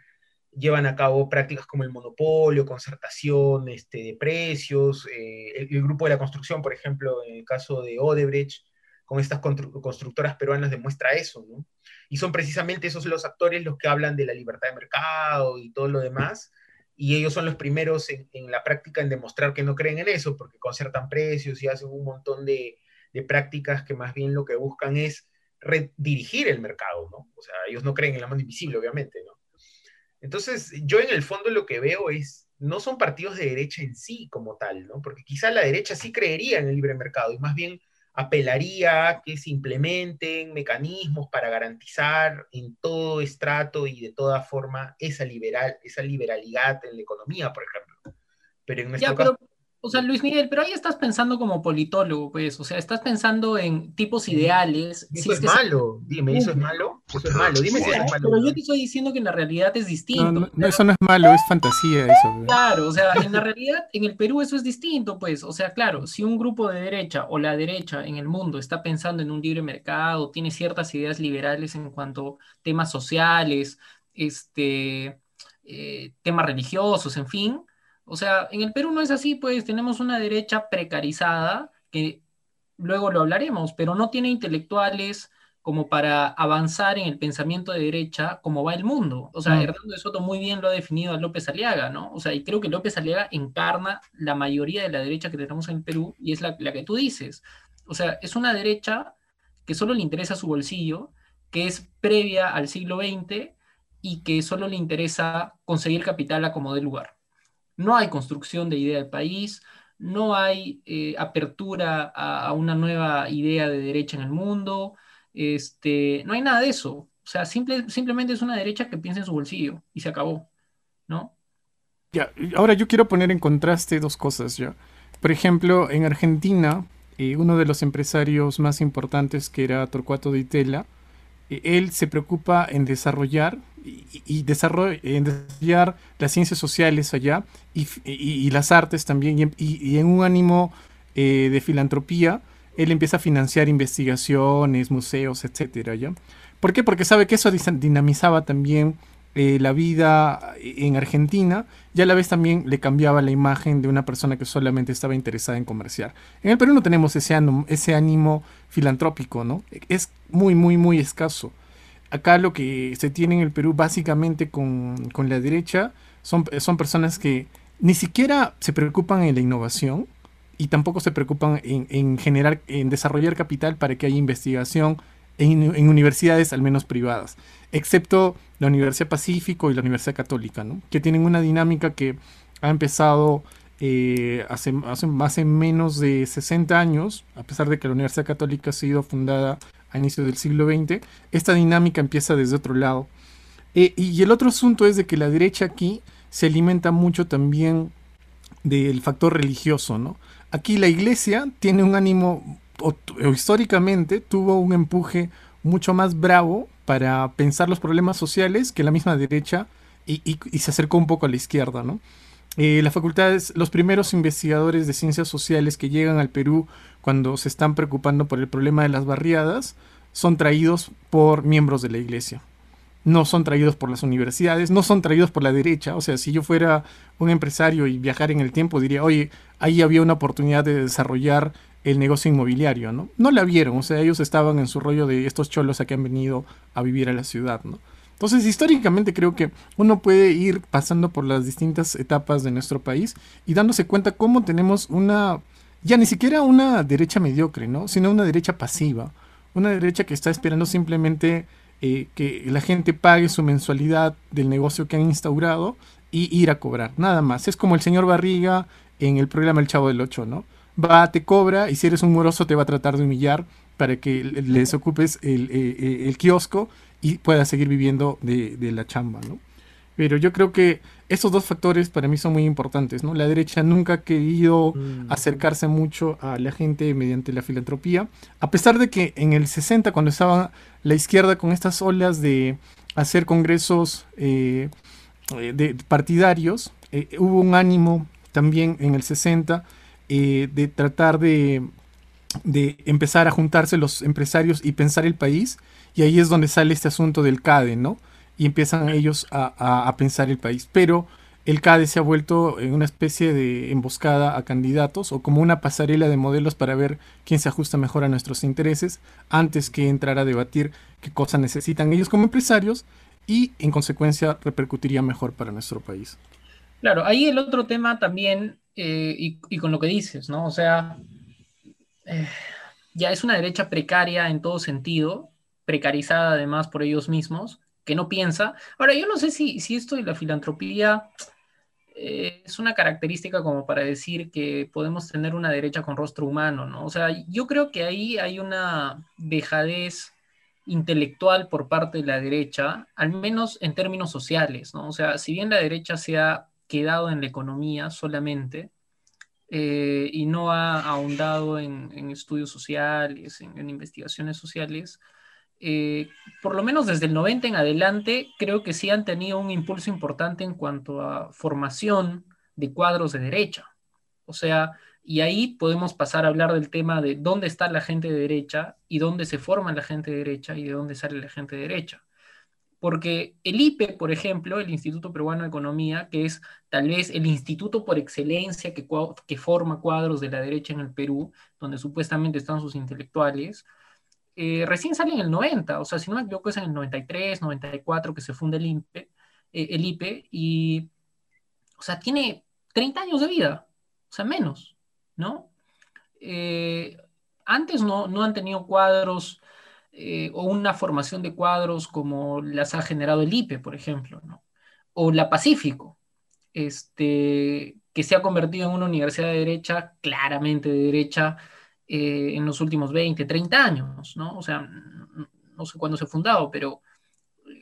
llevan a cabo prácticas como el monopolio, concertación este, de precios, eh, el, grupo de la construcción, por ejemplo, en el caso de Odebrecht, con estas constructoras peruanas demuestra eso, ¿no? Y son precisamente esos los actores los que hablan de la libertad de mercado y todo lo demás, y ellos son los primeros en, la práctica en demostrar que no creen en eso, porque concertan precios y hacen un montón de, de prácticas que más bien lo que buscan es redirigir el mercado, ¿no? O sea, ellos no creen en la mano invisible, obviamente, ¿no? Entonces, yo en el fondo lo que veo es, no son partidos de derecha en sí como tal, ¿no? Porque quizá la derecha sí creería en el libre mercado y más bien apelaría a que se implementen mecanismos para garantizar en todo estrato y de toda forma esa, liberal, esa liberalidad en la economía, por ejemplo. Pero en nuestro caso... O sea, Luis Miguel, pero ahí estás pensando como politólogo, pues, o sea, estás pensando en tipos ideales. Eso es, malo, dime, ¿eso es malo? Eso es malo, dime si eso es malo. Pero yo te estoy diciendo que en la realidad es distinto. No, eso no es malo, es fantasía eso. Claro, o sea, en la realidad, en el Perú eso es distinto, pues, o sea, claro, si un grupo de derecha o la derecha en el mundo está pensando en un libre mercado, tiene ciertas ideas liberales en cuanto a temas sociales, este, eh, temas religiosos, en fin, o sea, en el Perú no es así, pues tenemos una derecha precarizada, que luego lo hablaremos, pero no tiene intelectuales como para avanzar en el pensamiento de derecha como va el mundo. O sea, Hernando de Soto muy bien lo ha definido a López Aliaga, ¿no? O sea, y creo que López Aliaga encarna la mayoría de la derecha que tenemos en el Perú y es la, la que tú dices. O sea, es una derecha que solo le interesa su bolsillo, que es previa al siglo XX y que solo le interesa conseguir capital a como dé lugar. No hay construcción de idea del país, no hay eh, apertura a, una nueva idea de derecha en el mundo, este, no hay nada de eso. O sea, simple, simplemente es una derecha que piensa en su bolsillo y se acabó, ¿no? Ya, ahora yo quiero poner en contraste dos cosas ya. Por ejemplo, en Argentina, eh, uno de los empresarios más importantes que era Torcuato de Itela, eh, él se preocupa en desarrollar y, desarrollar las ciencias sociales allá y, las artes también y, en un ánimo eh, de filantropía él empieza a financiar investigaciones, museos, etcétera, ¿ya? ¿Por qué? Porque sabe que eso dinamizaba también eh, la vida en Argentina y a la vez también le cambiaba la imagen de una persona que solamente estaba interesada en comerciar. En el Perú no tenemos ese ánimo, ese ánimo filantrópico, ¿no? Es muy, muy, muy escaso. Acá lo que se tiene en el Perú básicamente con, la derecha son, son personas que ni siquiera se preocupan en la innovación y tampoco se preocupan en, generar, en desarrollar capital para que haya investigación en, en universidades, al menos privadas excepto la Universidad Pacífico y la Universidad Católica, ¿no? que tienen una dinámica que ha empezado eh, hace, hace, menos de 60 años, a pesar de que la Universidad Católica ha sido fundada a inicios del siglo XX, esta dinámica empieza desde otro lado. Eh, y el otro asunto es de que la derecha aquí se alimenta mucho también del factor religioso, ¿no? Aquí la iglesia tiene un ánimo, o, históricamente tuvo un empuje mucho más bravo para pensar los problemas sociales que la misma derecha y, se acercó un poco a la izquierda, ¿no? Eh, las facultades, los primeros investigadores de ciencias sociales que llegan al Perú cuando se están preocupando por el problema de las barriadas son traídos por miembros de la iglesia. No son traídos por las universidades, no son traídos por la derecha. O sea, si yo fuera un empresario y viajar en el tiempo, diría, oye, ahí había una oportunidad de desarrollar el negocio inmobiliario, ¿no? No la vieron, o sea, ellos estaban en su rollo de estos cholos a que han venido a vivir a la ciudad, ¿no? Entonces, históricamente creo que uno puede ir pasando por las distintas etapas de nuestro país y dándose cuenta cómo tenemos una, ya ni siquiera una derecha mediocre, ¿no? Sino una derecha pasiva, una derecha que está esperando simplemente eh, que la gente pague su mensualidad del negocio que han instaurado y ir a cobrar, nada más. Es como el señor Barriga en el programa El Chavo del Ocho, ¿no? va, te cobra y si eres un moroso te va a tratar de humillar para que les ocupes el, eh, eh, el, kiosco y puedas seguir viviendo de, de, la chamba, ¿no? Pero yo creo que esos dos factores para mí son muy importantes, ¿no? La derecha nunca ha querido mm. acercarse mucho a la gente mediante la filantropía, a pesar de que en el 60, cuando estaba la izquierda con estas olas de hacer congresos eh, de partidarios, hubo un ánimo también en el 60 eh, de tratar de, empezar a juntarse los empresarios y pensar el país, y ahí es donde sale este asunto del CADE, ¿no? Y empiezan ellos a, pensar el país. Pero el CADE se ha vuelto en una especie de emboscada a candidatos o como una pasarela de modelos para ver quién se ajusta mejor a nuestros intereses antes que entrar a debatir qué cosas necesitan ellos como empresarios y en consecuencia repercutiría mejor para nuestro país. Claro, ahí el otro tema también eh, y, con lo que dices, ¿no? O sea, eh, ya es una derecha precaria en todo sentido, precarizada además por ellos mismos, que no piensa. Ahora, yo no sé si, si esto de la filantropía eh, es una característica como para decir que podemos tener una derecha con rostro humano, ¿no? O sea, yo creo que ahí hay una dejadez intelectual por parte de la derecha, al menos en términos sociales, ¿no? O sea, si bien la derecha se ha quedado en la economía solamente eh, y no ha ahondado en, estudios sociales, en, investigaciones sociales. Eh, por lo menos desde el 90 en adelante, creo que sí han tenido un impulso importante en cuanto a formación de cuadros de derecha. O sea, y ahí podemos pasar a hablar del tema de dónde está la gente de derecha y dónde se forma la gente de derecha y de dónde sale la gente de derecha. Porque el IPE, por ejemplo, el Instituto Peruano de Economía, que es tal vez el instituto por excelencia que, que forma cuadros de la derecha en el Perú, donde supuestamente están sus intelectuales, eh, recién sale en el 90, o sea, si no me equivoco es en el 93, 94 que se funda el INPE, eh, el IPE, y, o sea, tiene 30 años de vida, o sea, menos, ¿no? Eh, antes no, no, han tenido cuadros o una formación de cuadros como las ha generado el IPE, por ejemplo, ¿no? O la Pacífico, este, que se ha convertido en una universidad de derecha, claramente de derecha, eh, en los últimos 20, 30 años, ¿no? O sea, no sé cuándo se ha fundado, pero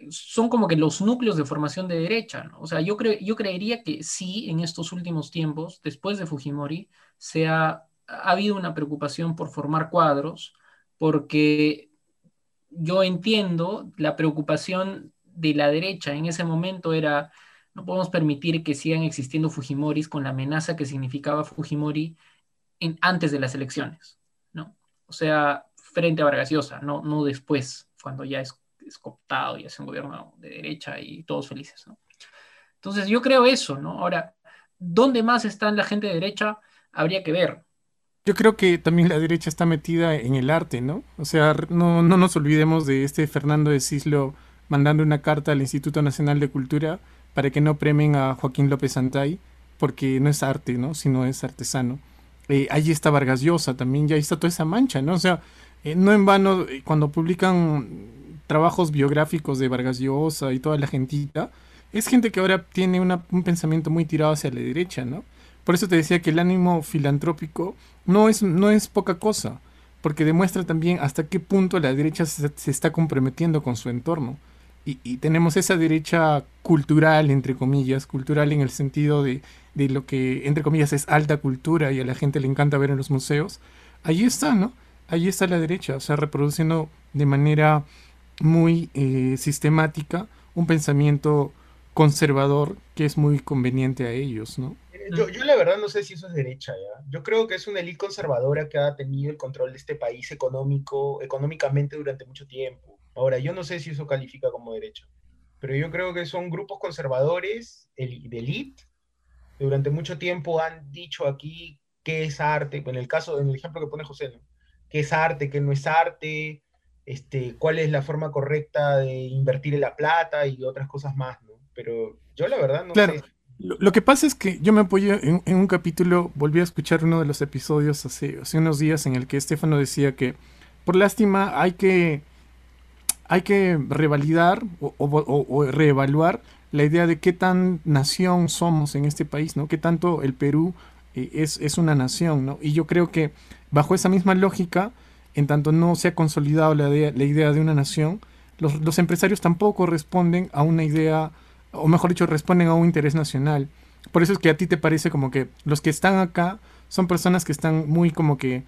son como que los núcleos de formación de derecha, ¿no? O sea, yo, creo, yo creería que sí, en estos últimos tiempos, después de Fujimori, se ha, ha habido una preocupación por formar cuadros, porque yo entiendo la preocupación de la derecha en ese momento era no podemos permitir que sigan existiendo Fujimoris con la amenaza que significaba Fujimori en, antes de las elecciones. O sea, frente a Vargas Llosa, no, no después, cuando ya es, es cooptado y es un gobierno de derecha y todos felices, ¿no? Entonces yo creo eso, ¿no? Ahora, ¿dónde más está la gente de derecha? Habría que ver. Yo creo que también la derecha está metida en el arte, ¿no? O sea, no, no nos olvidemos de este Fernando de Cislo mandando una carta al Instituto Nacional de Cultura para que no premen a Joaquín López Santay, porque no es arte, ¿no? Sino es artesano. Eh, allí está Vargas Llosa también, ya está toda esa mancha, ¿no? O sea, eh, no en vano, eh, cuando publican trabajos biográficos de Vargas Llosa y toda la gentita, es gente que ahora tiene un pensamiento muy tirado hacia la derecha, ¿no? Por eso te decía que el ánimo filantrópico no es, no es poca cosa, porque demuestra también hasta qué punto la derecha se está comprometiendo con su entorno y, tenemos esa derecha cultural, entre comillas, cultural en el sentido de, lo que, entre comillas, es alta cultura y a la gente le encanta ver en los museos, ahí está, ¿no? Ahí está la derecha, o sea, reproduciendo de manera muy eh, sistemática un pensamiento conservador que es muy conveniente a ellos, ¿no? Yo, yo, la verdad no sé si eso es derecha, ¿ya? Yo creo que es una élite conservadora que ha tenido el control de este país económico, económicamente durante mucho tiempo. Ahora, yo no sé si eso califica como derecha, pero yo creo que son grupos conservadores de élite. Durante mucho tiempo han dicho aquí qué es arte, en el caso, en el ejemplo que pone José, ¿no? qué es arte, qué no es arte, este, cuál es la forma correcta de invertir en la plata y otras cosas más, ¿no? Pero yo la verdad no sé. Lo, que pasa es que yo me apoyo en, un capítulo, volví a escuchar uno de los episodios hace, hace unos días en el que Estefano decía que, por lástima, hay que hay que revalidar o, reevaluar la idea de qué tan nación somos en este país, ¿no? Qué tanto el Perú eh, es, una nación, ¿no? Y yo creo que bajo esa misma lógica, en tanto no se ha consolidado la idea, la idea de una nación, los, empresarios tampoco responden a una idea, o mejor dicho, responden a un interés nacional. Por eso es que a ti te parece como que los que están acá son personas que están muy como que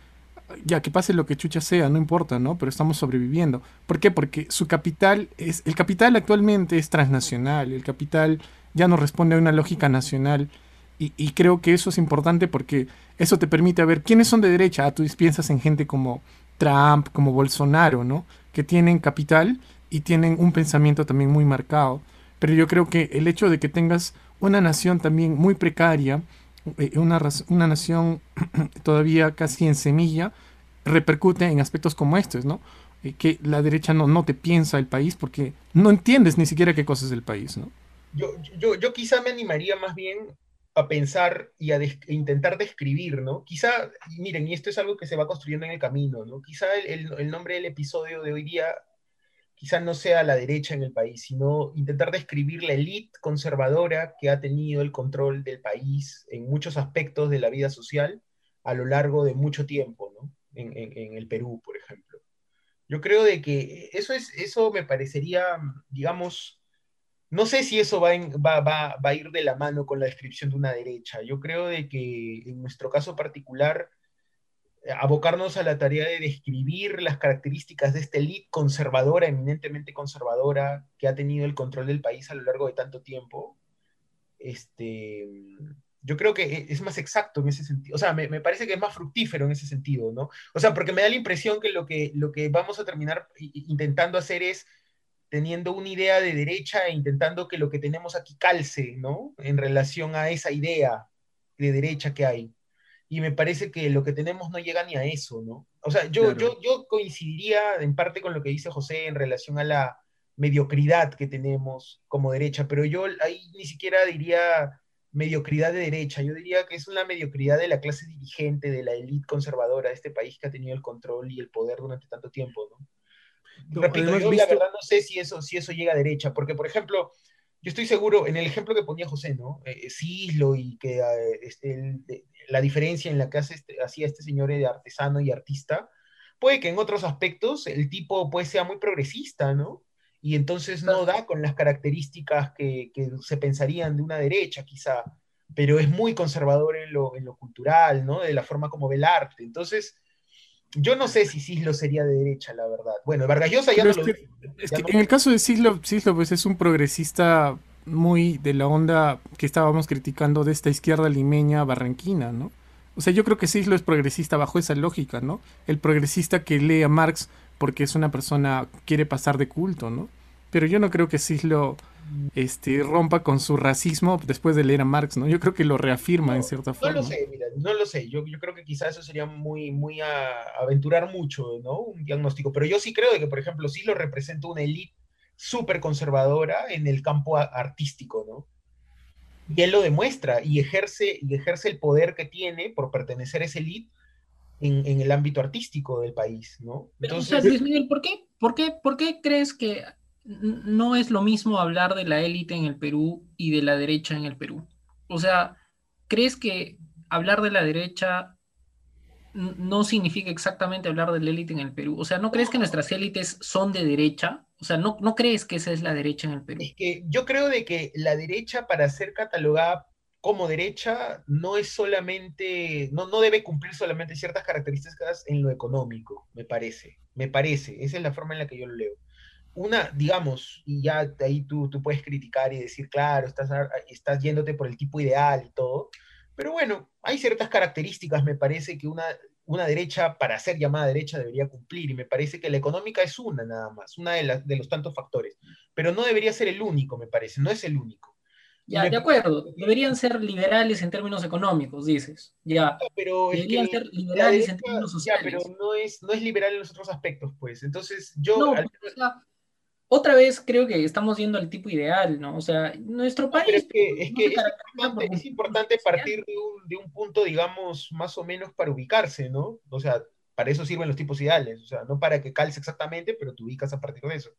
ya que pase lo que chucha sea, no importa, ¿no? Pero estamos sobreviviendo. ¿Por qué? Porque su capital es, el capital actualmente es transnacional, el capital ya no responde a una lógica nacional. Y, creo que eso es importante porque eso te permite ver quiénes son de derecha. Ah, tú piensas en gente como Trump, como Bolsonaro, ¿no? Que tienen capital y tienen un pensamiento también muy marcado. Pero yo creo que el hecho de que tengas una nación también muy precaria, una, una nación <clears throat> todavía casi en semilla, repercute en aspectos como estos, ¿no? Eh, que la derecha no, no te piensa el país porque no entiendes ni siquiera qué cosa es el país, ¿no? Yo, yo, yo quizá me animaría más bien a pensar y a intentar describir, ¿no? Quizá, miren, y esto es algo que se va construyendo en el camino, ¿no? Quizá el, el nombre del episodio de hoy día quizás no sea la derecha en el país, sino intentar describir la élite conservadora que ha tenido el control del país en muchos aspectos de la vida social a lo largo de mucho tiempo, ¿no? En, el Perú, por ejemplo. Yo creo de que eso, es, eso me parecería, digamos, no sé si eso va, va, va, va a ir de la mano con la descripción de una derecha. Yo creo de que en nuestro caso particular, abocarnos a la tarea de describir las características de esta élite conservadora, eminentemente conservadora, que ha tenido el control del país a lo largo de tanto tiempo, este, yo creo que es más exacto en ese sentido, o sea, me, parece que es más fructífero en ese sentido, ¿no? O sea, porque me da la impresión que lo que, lo que vamos a terminar intentando hacer es teniendo una idea de derecha e intentando que lo que tenemos aquí calce, ¿no? En relación a esa idea de derecha que hay. Y me parece que lo que tenemos no llega ni a eso, ¿no? O sea, yo, yo, yo coincidiría en parte con lo que dice José en relación a la mediocridad que tenemos como derecha, pero yo ahí ni siquiera diría mediocridad de derecha, yo diría que es una mediocridad de la clase dirigente, de la élite conservadora de este país que ha tenido el control y el poder durante tanto tiempo, ¿no? Repito, yo la verdad no sé si eso, si eso llega a derecha, porque por ejemplo, yo estoy seguro, en el ejemplo que ponía José, ¿no? Eh, Cislo y que eh, este, la diferencia en la que hace este, hacía este señor de artesano y artista, puede que en otros aspectos el tipo pues sea muy progresista, ¿no? Y entonces no da con las características que, que se pensarían de una derecha, quizá, pero es muy conservador en lo, en lo cultural, ¿no? De la forma como ve el arte. Entonces, yo no sé si Cislo sería de derecha, la verdad. Bueno, Vargas Llosa ya no lo Es que en el caso de Cislo, Cislo pues es un progresista muy de la onda que estábamos criticando de esta izquierda limeña barranquina, ¿no? O sea, yo creo que Cislo es progresista bajo esa lógica, ¿no? El progresista que lee a Marx porque es una persona quiere pasar de culto, ¿no? Pero yo no creo que Cislo este, rompa con su racismo después de leer a Marx, ¿no? Yo creo que lo reafirma en cierta forma. No lo sé, mira, no lo sé. Yo, yo creo que quizás eso sería muy, muy a, aventurar mucho, ¿no? Un diagnóstico. Pero yo sí creo de que, por ejemplo, sí lo representa una élite súper conservadora en el campo artístico, ¿no? Y él lo demuestra y ejerce, y ejerce el poder que tiene por pertenecer a esa élite en, en, el ámbito artístico del país, ¿no? Entonces, o sea, Luis Miguel, ¿por qué, por, qué, ¿por qué crees que no es lo mismo hablar de la élite en el Perú y de la derecha en el Perú. O sea, ¿crees que hablar de la derecha no significa exactamente hablar de la élite en el Perú? O sea, ¿no crees que nuestras élites son de derecha? O sea, ¿no, ¿no crees que esa es la derecha en el Perú? Es que yo creo de que la derecha, para ser catalogada como derecha, no es solamente, no, no debe cumplir solamente ciertas características en lo económico, me parece. Me parece. Esa es la forma en la que yo lo leo una, digamos, y ya ahí tú, tú puedes criticar y decir, claro, estás, estás yéndote por el tipo ideal y todo, pero bueno, hay ciertas características, me parece, que una, una derecha, para ser llamada derecha, debería cumplir, y me parece que la económica es una nada más, una de, las, de los tantos factores, pero no debería ser el único, me parece, no es el único. Ya, de acuerdo, deberían ser liberales en términos económicos, dices. Ya, pero deberían ser liberales en términos sociales. Ya, pero no es, no es liberal en los otros aspectos, pues. Entonces, yo. al otra vez creo que estamos yendo al tipo ideal, ¿no? O sea, nuestro país... es que, es, que es, importante, partir de un, de un, punto, digamos, más o menos para ubicarse, ¿no? O sea, para eso sirven los tipos ideales, o sea, no para que calce exactamente, pero te ubicas a partir de eso.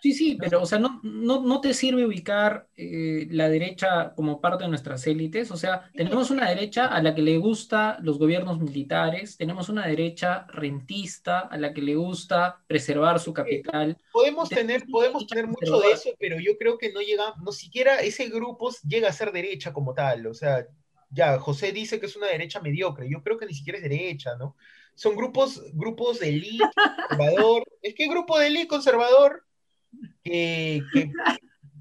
Sí, sí, pero, o sea, no, no, no te sirve ubicar eh, la derecha como parte de nuestras élites. O sea, tenemos una derecha a la que le gusta los gobiernos militares, tenemos una derecha rentista a la que le gusta preservar su capital. Podemos tener, podemos tener mucho de eso, pero yo creo que no llega, no siquiera ese grupo llega a ser derecha como tal. O sea, ya, José dice que es una derecha mediocre, yo creo que ni siquiera es derecha, ¿no? Son grupos, grupos de élite <laughs> conservador. Es que grupo de élite conservador que,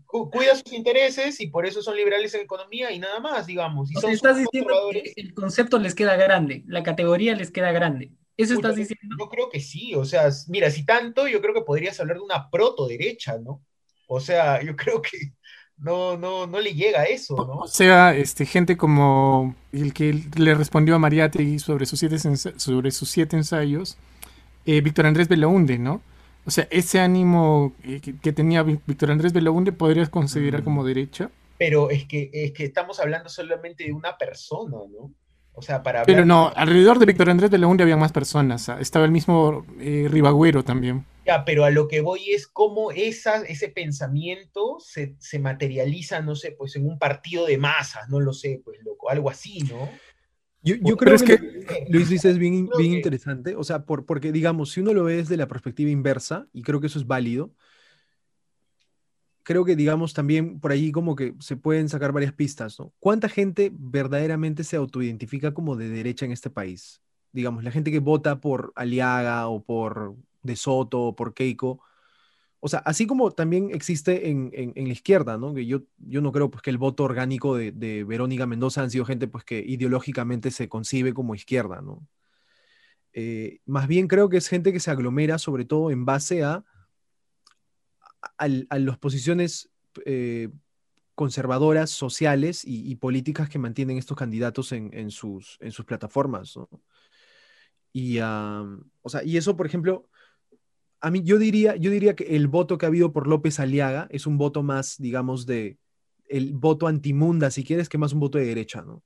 cuida sus intereses y por eso son liberales en economía y nada más, digamos. Y son estás diciendo que el concepto les queda grande, la categoría les queda grande. ¿Eso estás diciendo? Yo creo que sí, o sea, mira, si tanto, yo creo que podrías hablar de una proto derecha, ¿no? O sea, <laughs> yo creo que no, no, no le llega a eso, ¿no? O sea, este, gente como el que le respondió a Mariátegui sobre sus siete, sobre sus siete ensayos, eh, Víctor Andrés Belaunde, ¿no? O sea, ese ánimo eh, que, tenía Víctor Andrés Belaunde podrías considerar como mm. derecha. Pero es que, es que estamos hablando solamente de una persona, ¿no? O sea, para Pero no, alrededor de Víctor Andrés Belaunde había más personas. Ah, estaba el mismo eh, Ribagüero también. Ya, pero a lo que voy es cómo esa, ese pensamiento se, se, materializa, no sé, pues en un partido de masas, no lo sé, pues loco, algo así, ¿no? Yo, creo que, Luis dice es bien, bien interesante, o sea, por, porque digamos, si uno lo ve desde la perspectiva inversa, y creo que eso es válido, creo que digamos también por allí como que se pueden sacar varias pistas, ¿no? ¿Cuánta gente verdaderamente se autoidentifica como de derecha en este país? Digamos, la gente que vota por Aliaga o por De Soto o por Keiko, o sea, así como también existe en, la izquierda, ¿no? Que yo, yo no creo pues, que el voto orgánico de, Verónica Mendoza han sido gente pues, que ideológicamente se concibe como izquierda, ¿no? Eh, más bien creo que es gente que se aglomera sobre todo en base a, a, las posiciones eh, conservadoras sociales y, políticas que mantienen estos candidatos en, sus, en sus plataformas. Y, o sea, y eso, por ejemplo, a mí yo diría, yo diría que el voto que ha habido por López Aliaga es un voto más, digamos, de el voto antimunda, si quieres, que más un voto de derecha, ¿no?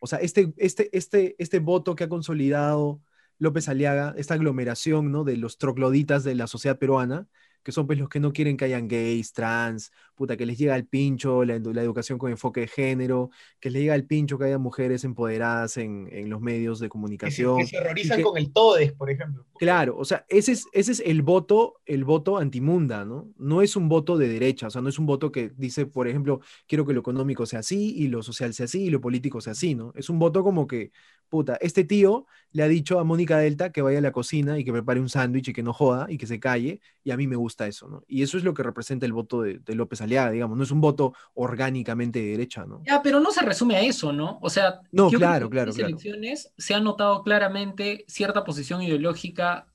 O sea, este, este, este, este voto que ha consolidado López Aliaga, esta aglomeración, ¿no? De los trogloditas de la sociedad peruana, que son pues los que no quieren que hayan gays, trans, puta, que les llega el pincho la, educación con enfoque de género, que les llega el pincho que haya mujeres empoderadas en, los medios de comunicación. Que se, horrorizan con el TODES, por ejemplo. Claro, o sea, ese es, ese es el voto, el voto antimunda, ¿no? No es un voto de derecha, o sea, no es un voto que dice, por ejemplo, quiero que lo económico sea así y lo social sea así y lo político sea así, ¿no? Es un voto como que, puta, este tío le ha dicho a Mónica Delta que vaya a la cocina y que prepare un sándwich y que no joda y que se calle, y a mí me gusta eso, ¿no? Y eso es lo que representa el voto de, López Aliaga, digamos, no es un voto orgánicamente de derecha, ¿no? Ya, pero no se resume a eso, ¿no? O sea, no, claro, claro, en las elecciones se ha notado claramente cierta posición ideológica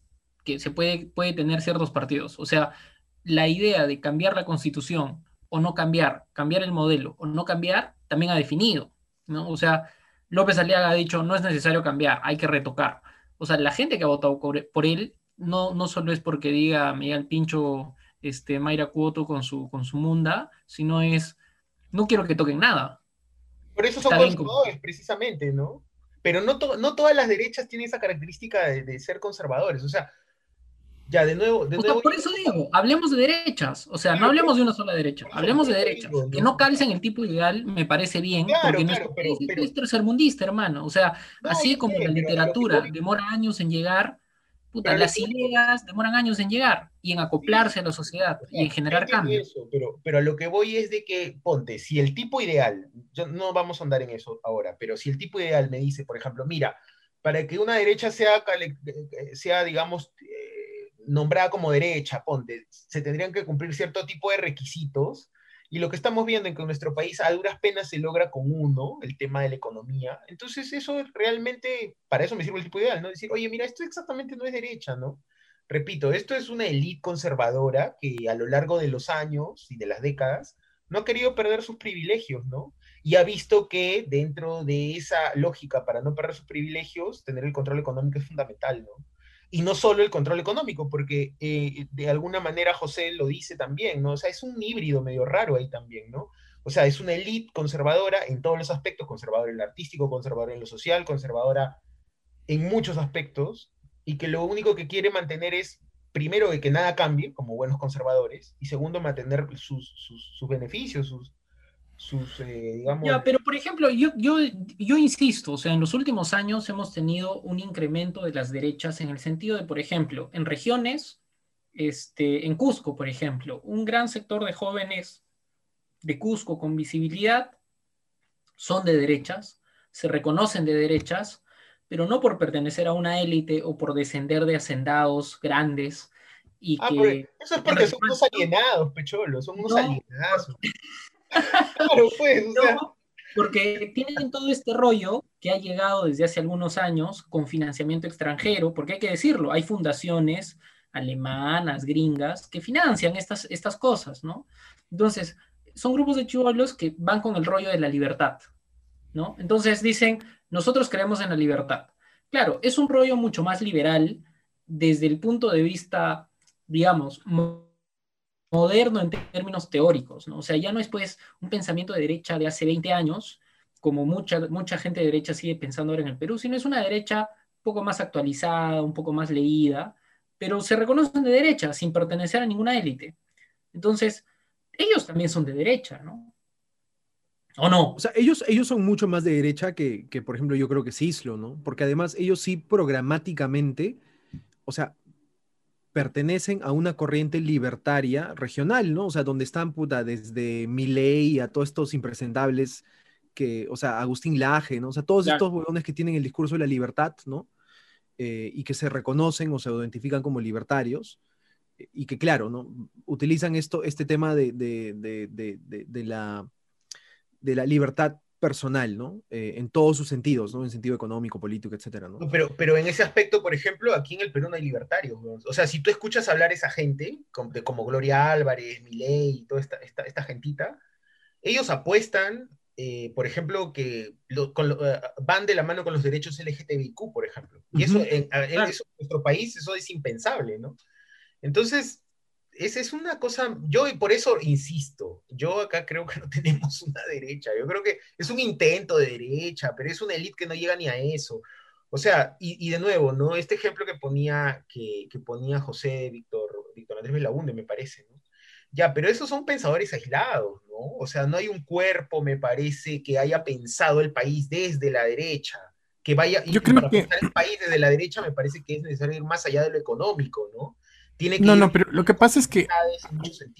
que se puede, puede tener ciertos partidos. O sea, la idea de cambiar la constitución o no cambiar, cambiar el modelo o no cambiar, también ha definido, ¿no? O sea, López Aliaga ha dicho, no es necesario cambiar, hay que retocar. O sea, la gente que ha votado por él no, no solo es porque diga Miguel Pincho este, Mayra Cuoto con su, con su munda, sino es, no quiero que toquen nada. Por eso son conservadores, precisamente, ¿no? Pero no, no todas las derechas tienen esa característica de, ser conservadores. O sea, ya, de nuevo. De nuevo por eso digo, hablemos de derechas. O sea, no hablemos de una sola derecha, hablemos de derechas. Que no calcen el tipo ideal me parece bien, porque nuestro país es tercermundista, hermano. O sea, así como la literatura demora años en llegar, las ideas demoran años en llegar y en acoplarse a la sociedad y en generar cambios. pero, pero a lo que voy es de que, ponte, si el tipo ideal, yo, no vamos a andar en eso ahora, pero si el tipo ideal me dice, por ejemplo, mira, para que una derecha sea, sea digamos, eh, nombrada como derecha, ponte, se tendrían que cumplir cierto tipo de requisitos y lo que estamos viendo en que nuestro país a duras penas se logra con uno, el tema de la economía. Entonces eso realmente, para eso me sirve el tipo ideal, ¿no? Decir, oye, mira, esto exactamente no es derecha, ¿no? Repito, esto es una élite conservadora que a lo largo de los años y de las décadas no ha querido perder sus privilegios, ¿no? Y ha visto que dentro de esa lógica para no perder sus privilegios, tener el control económico es fundamental, ¿no? Y no solo el control económico, porque eh, de alguna manera José lo dice también, ¿no? O sea, es un híbrido medio raro ahí también, ¿no? O sea, es una élite conservadora en todos los aspectos, conservadora en lo artístico, conservadora en lo social, conservadora en muchos aspectos, y que lo único que quiere mantener es, primero, que nada cambie, como buenos conservadores, y segundo, mantener sus, sus, sus beneficios, sus, sus, eh, digamos... Ya, pero por ejemplo, yo, yo, yo insisto, o sea, en los últimos años hemos tenido un incremento de las derechas en el sentido de, por ejemplo, en regiones, este, en Cusco, por ejemplo, un gran sector de jóvenes de Cusco con visibilidad son de derechas, se reconocen de derechas, pero no por pertenecer a una élite o por descender de hacendados grandes. Y ah, que, eso es porque son unos alienados, Pecholo, son unos alienados. Claro, pues, Porque tienen todo este rollo que ha llegado desde hace algunos años con financiamiento extranjero, porque hay que decirlo, hay fundaciones alemanas, gringas, que financian estas, estas cosas, ¿no? Entonces, son grupos de chivolos que van con el rollo de la libertad, ¿no? Entonces dicen, nosotros creemos en la libertad. Claro, es un rollo mucho más liberal desde el punto de vista, digamos, moderno en términos teóricos, ¿no? O sea, ya no es pues un pensamiento de derecha de hace 20 años, como mucha, mucha gente de derecha sigue pensando ahora en el Perú, sino es una derecha un poco más actualizada, un poco más leída, pero se reconocen de derecha sin pertenecer a ninguna élite. Entonces, ellos también son de derecha, ¿no? ¿O no? O sea, ellos, ellos son mucho más de derecha que, que, por ejemplo, yo creo que Cislo, ¿no? Porque además ellos sí programáticamente, o sea, pertenecen a una corriente libertaria regional, ¿no? O sea, donde están, puta, desde Milley a todos estos impresentables que, o sea, Agustín Laje, ¿no? O sea, todos estos huevones que tienen el discurso de la libertad, ¿no? Eh, y que se reconocen o se identifican como libertarios, eh, y que, claro, ¿no? Utilizan esto, este tema de, de, de, de la, de la libertad personal, ¿no? Eh, en todos sus sentidos, ¿no? En sentido económico, político, etcétera, ¿no? Pero, pero en ese aspecto, por ejemplo, aquí en el Perú no hay libertarios, O sea, si tú escuchas hablar a esa gente, como, como Gloria Álvarez, Milei y toda esta, esta, esta, gentita, ellos apuestan, eh, por ejemplo, que eh, van de la mano con los derechos LGTBIQ, por ejemplo. Y eso, en, nuestro país, eso es impensable, ¿no? Entonces, esa es una cosa, yo por eso insisto, yo acá creo que no <laughs> tenemos una derecha, yo creo que es un intento de derecha, pero es una élite que no llega ni a eso. O sea, y, de nuevo, ¿no? Este ejemplo que ponía, que, que ponía José Víctor, Víctor Andrés Belaunde, me parece, ¿no? Ya, pero esos son pensadores aislados, ¿no? O sea, no hay un cuerpo, me parece, que haya pensado el país desde la derecha, que vaya, Yo creo para que... pensar el país desde la derecha me parece que es necesario ir más allá de lo económico, ¿no? Tiene que no, no, pero lo que pasa es que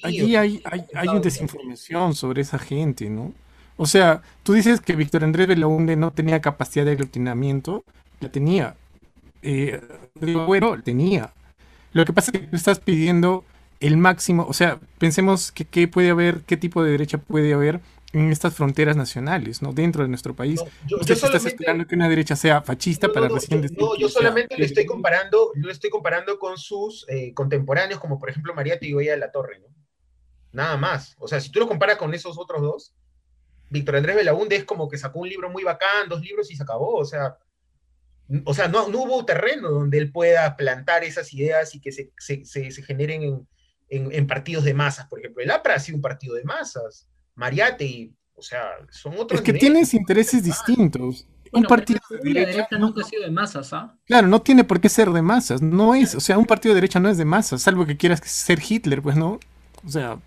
allí hay, hay, hay una desinformación sobre esa gente, ¿no? O sea, tú dices que Víctor Andrés Belaunde no tenía capacidad de aglutinamiento, la tenía. Eh, bueno, tenía. Lo que pasa es que tú estás pidiendo el máximo, o sea, pensemos que qué puede haber, qué tipo de derecha puede haber en estas fronteras nacionales, ¿no? Dentro de nuestro país. yo, Usted estás esperando que una derecha sea fascista para recién decir No, yo solamente lo estoy comparando, lo estoy comparando con sus eh, contemporáneos, como por ejemplo María Tigoya de la Torre, ¿no? Nada más. O sea, si tú lo comparas con esos otros dos, Víctor Andrés Belaunde es como que sacó un libro muy bacán, dos libros y se acabó. O sea, o sea no, no hubo terreno donde él pueda plantar esas ideas y que se, se, se generen en, en, partidos de masas, por ejemplo. El APRA ha sido un partido de masas. Mariate, o sea, son otros. Es que tienes intereses distintos. un partido de derecha, nunca ha sido de masas, ¿ah? Claro, no tiene por qué ser de masas. No es, o sea, un partido de derecha no es de masas, salvo que quieras ser Hitler, pues no. O sea.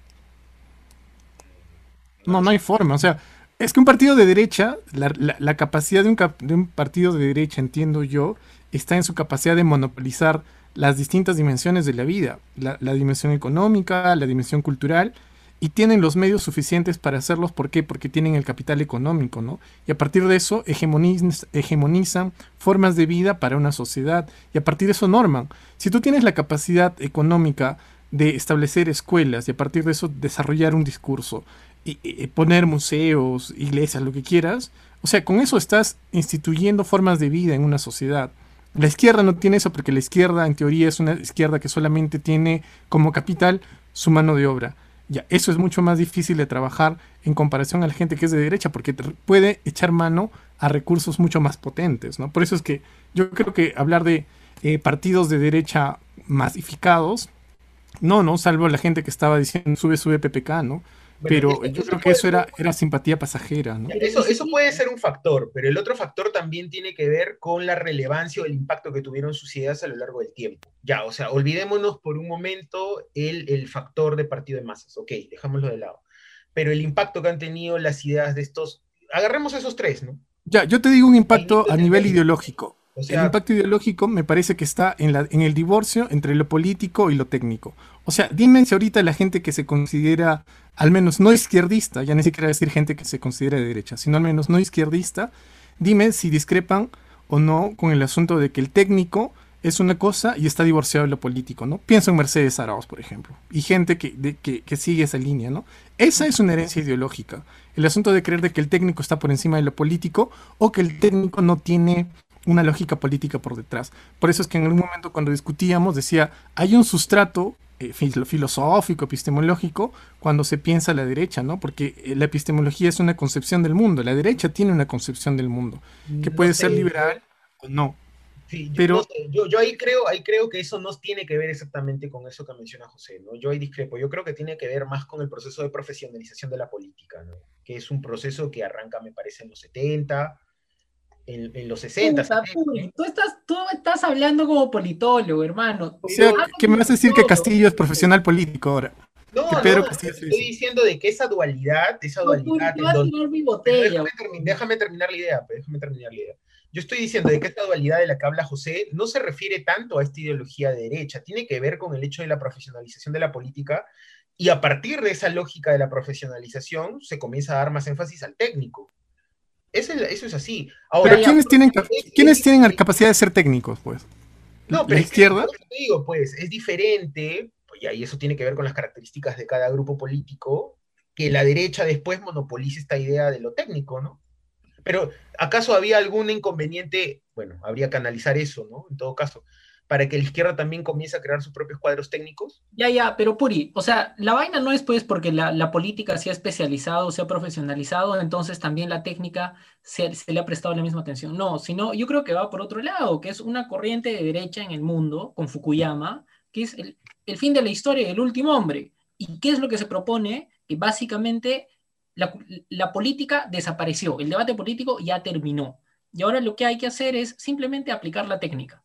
No, no hay forma. O sea, es que un partido de derecha, la, capacidad de un, de un partido de derecha, entiendo yo, está en su capacidad de monopolizar las distintas dimensiones de la vida, la, dimensión económica, la dimensión cultural, y tienen los medios suficientes para hacerlos. ¿Por qué? Porque tienen el capital económico, ¿no? Y a partir de eso hegemonizan formas de vida para una sociedad y a partir de eso norman. Si tú tienes la capacidad económica de establecer escuelas y a partir de eso desarrollar un discurso, y poner museos, iglesias, lo que quieras, o sea, con eso estás instituyendo formas de vida en una sociedad. La izquierda no tiene eso porque la izquierda en teoría es una izquierda que solamente tiene como capital su mano de obra. Ya, eso es mucho más difícil de trabajar en comparación a la gente que es de derecha porque puede echar mano a recursos mucho más potentes, ¿no? Por eso es que yo creo que hablar de eh, partidos de derecha masificados, no, no, salvo la gente que estaba diciendo sube, sube PPK, ¿no? Pero yo creo que eso era, era simpatía pasajera, ¿no? Eso, eso puede ser un factor, pero el otro factor también tiene que ver con la relevancia o el impacto que tuvieron sus ideas a lo largo del tiempo. Ya, o sea, olvidémonos por un momento el, el factor de partido de masas, ok, dejámoslo de lado. Pero el impacto que han tenido las ideas de estos, agarremos esos tres, ¿no? Ya, yo te digo un impacto a nivel ideológico el impacto ideológico me parece que está en, la, en el divorcio entre lo político y lo técnico. O sea, dime si ahorita la gente que se considera, al menos no izquierdista, ya ni siquiera decir gente que se considera de derecha, sino al menos no izquierdista, dime si discrepan o no con el asunto de que el técnico es una cosa y está divorciado de lo político, ¿no? Pienso en Mercedes Arauz, por ejemplo, y gente que, que, que, sigue esa línea, ¿no? Esa es una herencia ideológica. El asunto de creer de que el técnico está por encima de lo político o que el técnico no tiene una lógica política por detrás. Por eso es que en algún momento cuando discutíamos decía, hay un sustrato eh, filosófico, epistemológico, cuando se piensa a la derecha, ¿no? Porque eh, la epistemología es una concepción del mundo, la derecha tiene una concepción del mundo, que puede ser liberal o no. yo, Pero, yo, yo, ahí, creo, ahí creo que eso no tiene que ver exactamente con eso que menciona José, ¿no? Yo ahí discrepo, yo creo que tiene que ver más con el proceso de profesionalización de la política, ¿no? Que es un proceso que arranca, me parece, en los 70, en, los 60. tú, estás, tú estás hablando como politólogo, hermano. O sea, ¿qué me vas a decir que Castillo es profesional político ahora? No, no, estoy diciendo de que esa dualidad, esa dualidad... déjame, terminar la idea, pues, déjame terminar la idea. Yo estoy diciendo de que esta dualidad de la que habla José no se refiere tanto a esta ideología de derecha, tiene que ver con el hecho de la profesionalización de la política y a partir de esa lógica de la profesionalización se comienza a dar más énfasis al técnico. Eso es, así. pero ¿quiénes, tienen, ¿quiénes tienen capacidad de ser técnicos, pues? No, pero ¿La izquierda? digo, pues, es diferente, y ahí eso tiene que ver con las características de cada grupo político, que la derecha después monopolice esta idea de lo técnico, ¿no? Pero, ¿acaso había algún inconveniente? Bueno, habría que analizar eso, ¿no? En todo caso. Para que la izquierda también comience a crear sus propios cuadros técnicos? Ya, ya, pero Puri, o sea, la vaina no es pues porque la, política se ha especializado, se ha profesionalizado, entonces también la técnica se, le ha prestado la misma atención. No, sino yo creo que va por otro lado, que es una corriente de derecha en el mundo, con Fukuyama, que es el, el fin de la historia del último hombre. ¿Y qué es lo que se propone? Que básicamente la, la política desapareció, el debate político ya terminó. Y ahora lo que hay que hacer es simplemente aplicar la técnica.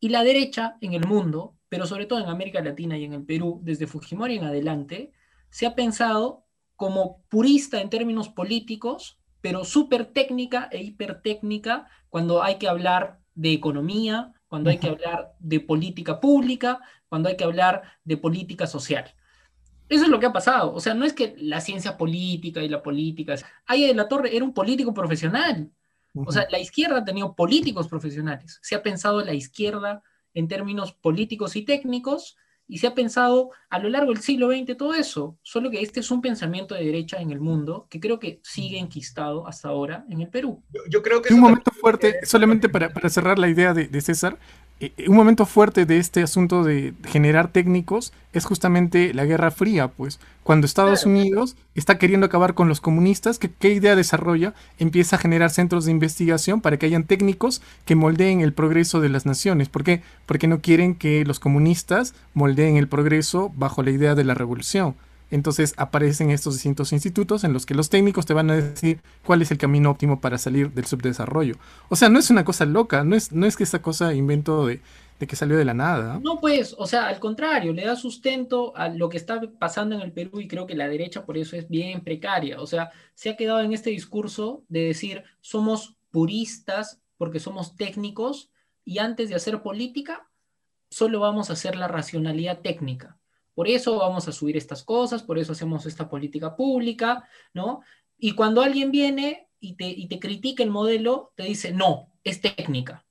Y la derecha en el mundo, pero sobre todo en América Latina y en el Perú, desde Fujimori en adelante, se ha pensado como purista en términos políticos, pero súper técnica e hipertécnica cuando hay que hablar de economía, cuando hay que hablar de política pública, cuando hay que hablar de política social. Eso es lo que ha pasado. O sea, no es que la ciencia política y la política... Aya de la Torre era un político profesional. O sea, la izquierda ha tenido políticos profesionales. Se ha pensado la izquierda en términos políticos y técnicos y se ha pensado a lo largo del siglo XX todo eso. Solo que este es un pensamiento de derecha en el mundo que creo que sigue enquistado hasta ahora en el Perú. Yo, creo que... Un momento fuerte, solamente para, para, cerrar la idea de, de César, eh, un momento fuerte de este asunto de generar técnicos es justamente la Guerra Fría, pues cuando Estados Unidos está queriendo acabar con los comunistas, ¿qué, idea desarrolla? Empieza a generar centros de investigación para que hayan técnicos que moldeen el progreso de las naciones. ¿Por qué? Porque no quieren que los comunistas moldeen el progreso bajo la idea de la revolución. Entonces aparecen estos distintos institutos en los que los técnicos te van a decir cuál es el camino óptimo para salir del subdesarrollo. O sea, no es una cosa loca, no es, no es que esta cosa invento de, que salió de la nada. No, pues, o sea, al contrario, le da sustento a lo que está pasando en el Perú y creo que la derecha por eso es bien precaria. O sea, se ha quedado en este discurso de decir, somos puristas porque somos técnicos y antes de hacer política, solo vamos a hacer la racionalidad técnica. Por eso vamos a subir estas cosas, por eso hacemos esta política pública, ¿no? Y cuando alguien viene y te, y te critica el modelo, te dice, no, es técnica,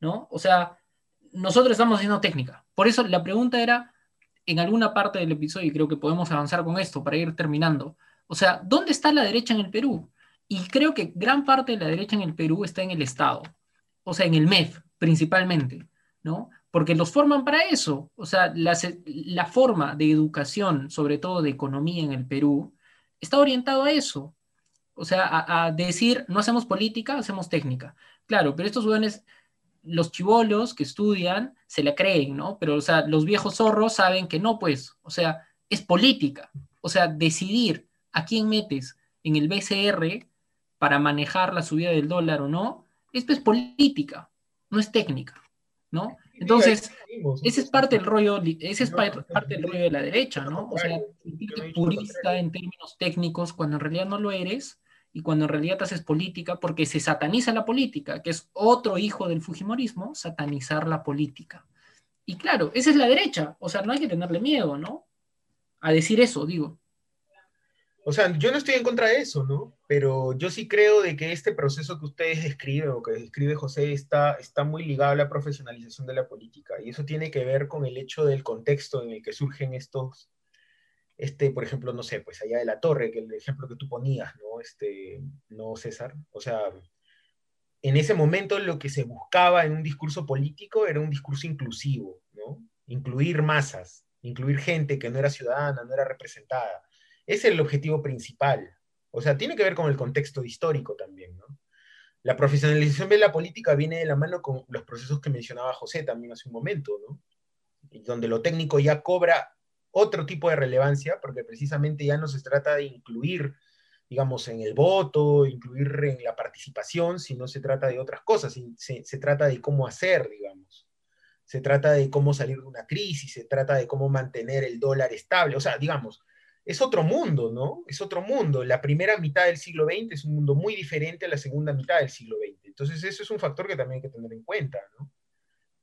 ¿no? O sea, nosotros estamos haciendo técnica. Por eso la pregunta era, en alguna parte del episodio, y creo que podemos avanzar con esto para ir terminando, o sea, ¿dónde está la derecha en el Perú? Y creo que gran parte de la derecha en el Perú está en el Estado, o sea, en el MEF principalmente, ¿no? Porque los forman para eso. O sea, la, forma de educación, sobre todo de economía en el Perú, está orientado a eso. O sea, a, decir, no hacemos política, hacemos técnica. Claro, pero estos jóvenes, los chivolos que estudian, se la creen, ¿no? Pero, o sea, los viejos zorros saben que no, pues, o sea, es política. O sea, decidir a quién metes en el BCR para manejar la subida del dólar o no, esto es política, no es técnica, ¿no? Entonces, ese es parte del rollo, ese es parte del rollo de la derecha, ¿no? O sea, sentirte purista en términos técnicos cuando en realidad no lo eres y cuando en realidad haces política porque se sataniza la política, que es otro hijo del Fujimorismo, satanizar la política. Y claro, esa es la derecha, o sea, no hay que tenerle miedo, ¿no? A decir eso, digo. O sea, yo no estoy en contra de eso, ¿no? Pero yo sí creo de que este proceso que ustedes describen o que describe José está, está muy ligado a la profesionalización de la política. Y eso tiene que ver con el hecho del contexto en el que surgen estos, este, por ejemplo, no sé, pues allá de la torre, que el ejemplo que tú ponías, ¿no? Este, no, César. O sea, en ese momento lo que se buscaba en un discurso político era un discurso inclusivo, ¿no? Incluir masas, incluir gente que no era ciudadana, no era representada es el objetivo principal. O sea, tiene que ver con el contexto histórico también. La profesionalización de la política viene de la mano con los procesos que mencionaba José también hace un momento, donde lo técnico ya cobra otro tipo de relevancia, porque precisamente ya no se trata de incluir, digamos, en el voto, incluir en la participación, sino se trata de otras cosas, se, se trata de cómo hacer, digamos. Se trata de cómo salir de una crisis, se trata de cómo mantener el dólar estable, o sea, digamos, es otro mundo, ¿no? Es otro mundo. La primera mitad del siglo XX es un mundo muy diferente a la segunda mitad del siglo XX. Entonces, eso es un factor que también hay que tener en cuenta, ¿no?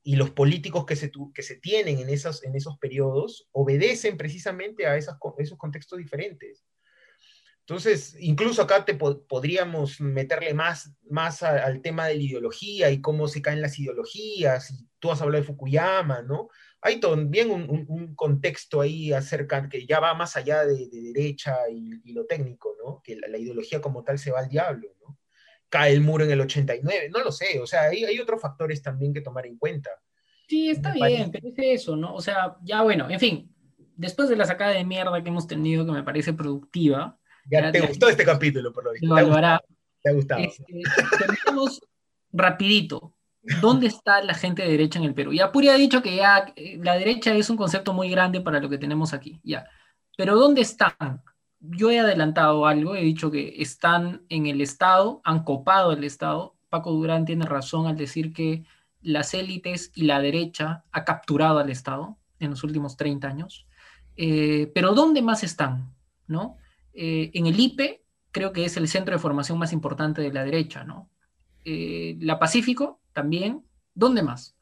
Y los políticos que se, que se tienen en esos, en esos periodos obedecen precisamente a esos contextos diferentes. Entonces, incluso acá te podríamos meterle más, más al tema de la ideología y cómo se caen las ideologías. Y tú has hablado de Fukuyama, ¿no? Hay también un, contexto ahí acerca que ya va más allá de, derecha y, lo técnico, ¿no? Que la, ideología como tal se va al diablo, ¿no? Cae el muro en el 89, no lo sé, o sea, hay, hay otros factores también que tomar en cuenta. Sí, está bien, pero es eso, ¿no? O sea, ya bueno, en fin, después de la sacada de mierda que hemos tenido, que me parece productiva. Ya, te gustó este capítulo, por lo visto. Lo hará. Te ha gustado. Este, rapidito. ¿Dónde está la gente de derecha en el Perú? Ya Puri ha dicho que ya eh, la derecha es un concepto muy grande para lo que tenemos aquí, ya. Pero ¿dónde están? Yo he adelantado algo, he dicho que están en el Estado, han copado el Estado. Paco Durán tiene razón al decir que las élites y la derecha ha capturado al Estado en los últimos 30 años. Eh, pero ¿dónde más están? ¿no? Eh, en el IPE creo que es el centro de formación más importante de la derecha, ¿no? La Pacífico también. ¿Dónde más?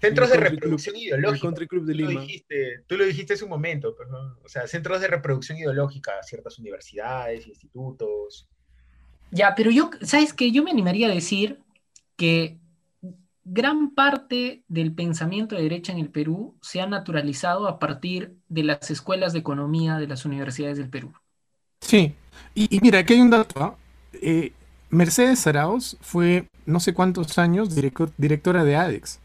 Centros de reproducción ideológica. El Club de Lima. Lima. Tú, lo dijiste, tú lo dijiste hace un momento, pues, o sea, centros de reproducción ideológica, ciertas universidades, institutos. Ya, pero yo, ¿sabes qué? Yo me animaría a decir que gran parte del pensamiento de derecha en el Perú se ha naturalizado a partir de las escuelas de economía de las universidades del Perú. Sí, y, mira, aquí hay un dato. ¿ah? Eh, Mercedes Arauz fue no sé cuántos años directora de ADEX.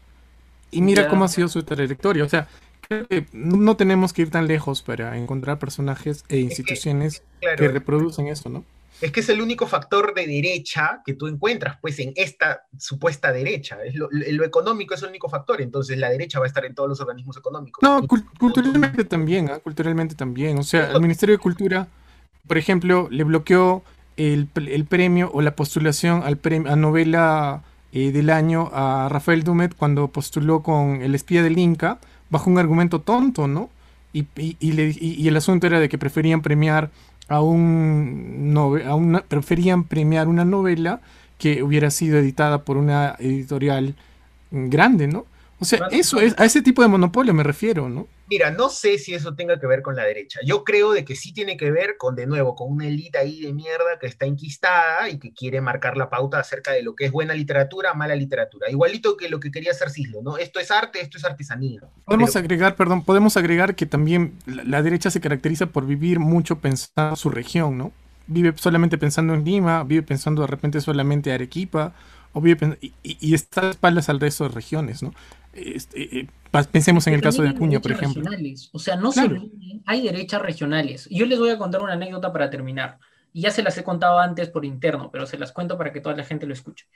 Y mira cómo ha sido su trayectoria. O sea, creo que no tenemos que ir tan lejos para encontrar personajes e instituciones que reproducen eso, ¿no? es que es el único factor de derecha que tú encuentras, pues, en esta supuesta derecha. Es lo, económico es el único factor, entonces la derecha va a estar en todos los organismos económicos. No, culturalmente también, ¿ah? culturalmente también. O sea, el Ministerio de Cultura, por ejemplo, le bloqueó el, premio o la postulación al premio, a novela eh, del año a Rafael Dumet cuando postuló con El espía del Inca, bajo un argumento tonto, ¿no? Y, y el asunto era de que preferían premiar a un, a preferían premiar una novela que hubiera sido editada por una editorial grande, ¿no? O sea, eso es, a ese tipo de monopolio me refiero, ¿no? Mira, no sé si eso tenga que ver con la derecha. Yo creo de que sí tiene que ver con, de nuevo, con una élite ahí de mierda que está enquistada y que quiere marcar la pauta acerca de lo que es buena literatura, mala literatura. Igualito que lo que quería hacer Cislo, ¿no? Esto es arte, esto es artesanía. Podemos agregar, perdón, podemos agregar que también la, derecha se caracteriza por vivir mucho pensando en su región, ¿no? Vive solamente pensando en Lima, vive pensando de repente solamente en Arequipa, o vive y, y, está a espaldas al resto de regiones, ¿no? Este, eh, pensemos en el caso de Acuña, por ejemplo. O sea, no solo hay derechas regionales. Yo les voy a contar una anécdota para terminar. Y ya se las he contado antes por interno, pero se las cuento para que toda la gente lo escuche.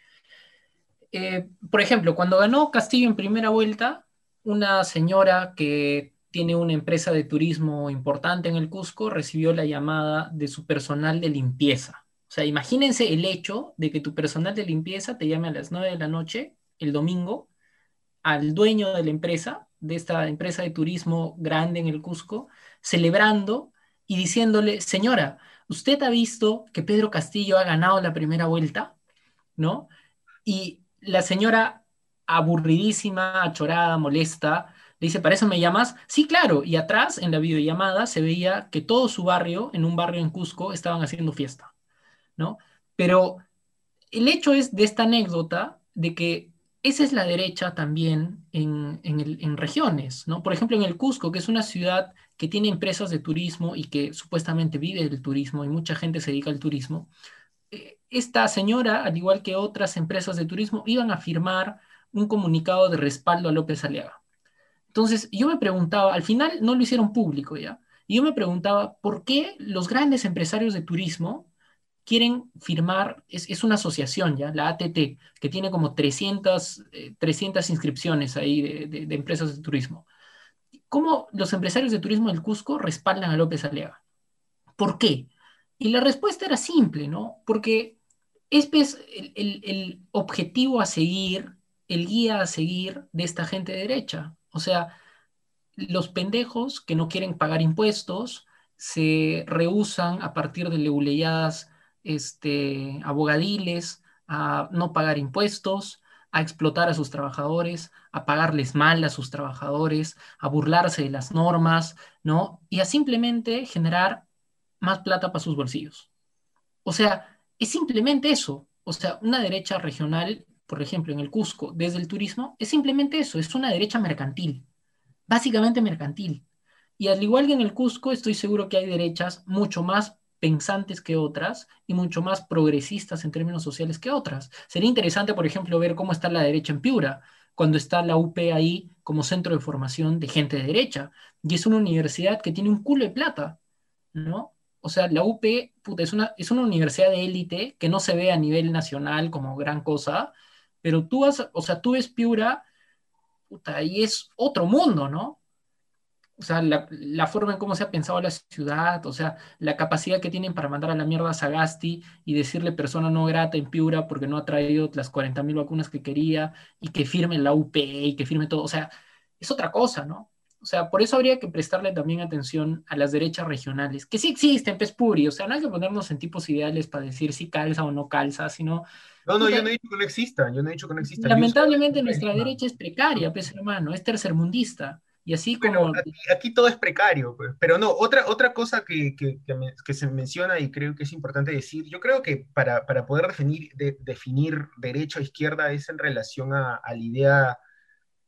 Eh, por ejemplo, cuando ganó Castillo en primera vuelta, una señora que tiene una empresa de turismo importante en el Cusco recibió la llamada de su personal de limpieza. O sea, imagínense el hecho de que tu personal de limpieza te llame a las 9 de la noche el domingo al dueño de la empresa, de esta empresa de turismo grande en el Cusco, celebrando y diciéndole, señora, ¿usted ha visto que Pedro Castillo ha ganado la primera vuelta? ¿No? Y la señora, aburridísima, achorada, molesta, le dice, ¿para eso me llamas? Sí, claro. Y atrás, en la videollamada, se veía que todo su barrio, en un barrio en Cusco, estaban haciendo fiesta, ¿no? Pero el hecho es de esta anécdota de que esa es la derecha también en, regiones, ¿no? Por ejemplo, en el Cusco, que es una ciudad que tiene empresas de turismo y que supuestamente vive del turismo y mucha gente se dedica al turismo, eh, esta señora, al igual que otras empresas de turismo, iban a firmar un comunicado de respaldo a López Aliaga. Entonces, yo me preguntaba, al final no lo hicieron público ya, y yo me preguntaba, ¿por qué los grandes empresarios de turismo quieren firmar, es, una asociación ya, la ATT, que tiene como 300, 300 eh, inscripciones ahí de, empresas de turismo. ¿Cómo los empresarios de turismo del Cusco respaldan a López Aliaga? ¿Por qué? Y la respuesta era simple, ¿no? Porque este es el, el objetivo a seguir, el guía a seguir de esta gente de derecha. O sea, los pendejos que no quieren pagar impuestos se rehusan a partir de leuleyadas este, abogadiles, a no pagar impuestos, a explotar a sus trabajadores, a pagarles mal a sus trabajadores, a burlarse de las normas, ¿no? Y a simplemente generar más plata para sus bolsillos. O sea, es simplemente eso. O sea, una derecha regional, por ejemplo, en el Cusco, desde el turismo, es simplemente eso, es una derecha mercantil, básicamente mercantil. Y al igual que en el Cusco, estoy seguro que hay derechas mucho más pensantes que otras y mucho más progresistas en términos sociales que otras. Sería interesante, por ejemplo, ver cómo está la derecha en Piura, cuando está la UP ahí como centro de formación de gente de derecha. Y es una universidad que tiene un culo de plata, ¿no? O sea, la UP es, una, es una universidad de élite que no se ve a nivel nacional como gran cosa, pero tú vas, o sea, tú ves Piura, puta, y es otro mundo, ¿no? O sea, la, forma en cómo se ha pensado la ciudad, o sea, la capacidad que tienen para mandar a la mierda a Sagasti y decirle persona no grata en Piura porque no ha traído las 40.000 vacunas que quería y que firme la UP y que firme todo. O sea, es otra cosa, ¿no? O sea, por eso habría que prestarle también atención a las derechas regionales, que sí existen, Pespuri, o sea, no hay que ponernos en tipos ideales para decir si calza o no calza, sino... No, no, yo no he dicho que no existan, yo no he dicho que no existan. Lamentablemente nuestra derecha es precaria, pues hermano, es tercermundista. Y así como... aquí, todo es precario, pues. pero no, otra, otra cosa que, que, que, se menciona y creo que es importante decir, yo creo que para, para poder definir, de, definir derecha o izquierda es en relación a, a, la idea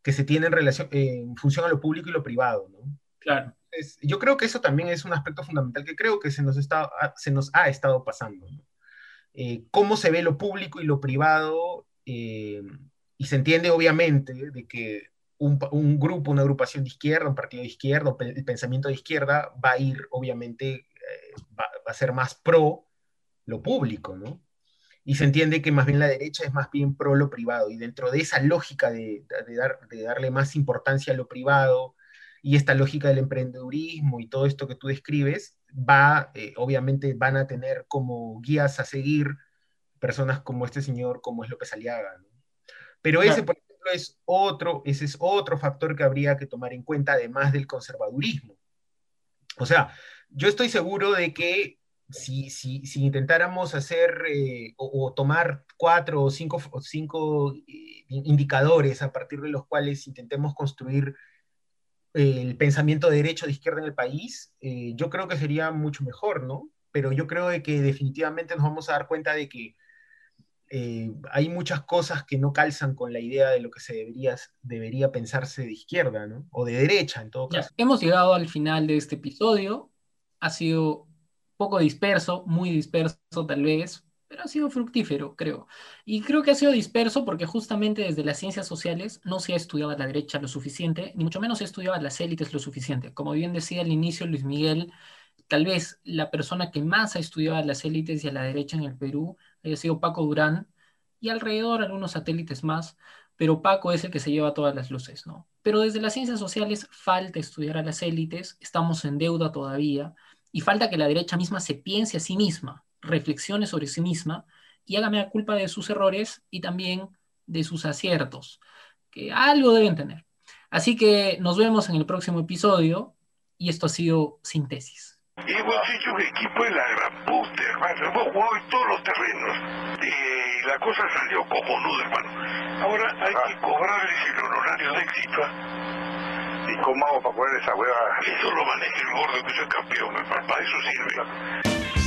que se tiene en, relación, en función a lo público y lo privado, ¿no? Claro. yo creo que eso también es un aspecto fundamental que creo que se nos, está, se nos ha estado pasando, ¿no? Eh, cómo se ve lo público y lo privado, eh, y se entiende obviamente de que un, grupo, una agrupación de izquierda, un partido de izquierda, el pensamiento de izquierda va a ir, obviamente, eh, va, a ser más pro lo público, ¿no? Y se entiende que más bien la derecha es más bien pro lo privado. Y dentro de esa lógica de, dar, de darle más importancia a lo privado y esta lógica del emprendedurismo y todo esto que tú describes, va, eh, obviamente van a tener como guías a seguir personas como este señor, como es López Aliaga, ¿no? Pero ese, por es otro, ese es otro factor que habría que tomar en cuenta, además del conservadurismo. O sea, yo estoy seguro de que si, si, intentáramos hacer eh, o, tomar cuatro o cinco, cinco eh, indicadores a partir de los cuales intentemos construir eh, el pensamiento de derecho de izquierda en el país, yo creo que sería mucho mejor, ¿no? Pero yo creo que definitivamente nos vamos a dar cuenta de que eh, hay muchas cosas que no calzan con la idea de lo que se debería, debería pensarse de izquierda, ¿no? O de derecha, en todo caso. hemos llegado al final de este episodio. Ha sido poco disperso, muy disperso tal vez, pero ha sido fructífero, creo. Y creo que ha sido disperso porque justamente desde las ciencias sociales no se ha estudiado a la derecha lo suficiente, ni mucho menos se ha estudiado a las élites lo suficiente. Como bien decía al inicio Luis Miguel, tal vez la persona que más ha estudiado a las élites y a la derecha en el Perú haya sido Paco Durán, y alrededor algunos satélites más, pero Paco es el que se lleva todas las luces, ¿no? Pero desde las ciencias sociales falta estudiar a las élites, estamos en deuda todavía, y falta que la derecha misma se piense a sí misma, reflexione sobre sí misma, y hágame la culpa de sus errores y también de sus aciertos, que algo deben tener. Así que nos vemos en el próximo episodio, y esto ha sido Síntesis. Y hemos hecho un equipo de la gran puta, hermano. Hemos jugado en todos los terrenos. Y la cosa salió como nudo, hermano. Ahora hay que cobrarles el honorario de éxito. ¿ah? ¿Y cómo hago para poner esa hueva? Eso lo maneja el gordo que es el campeón, para eso sirve.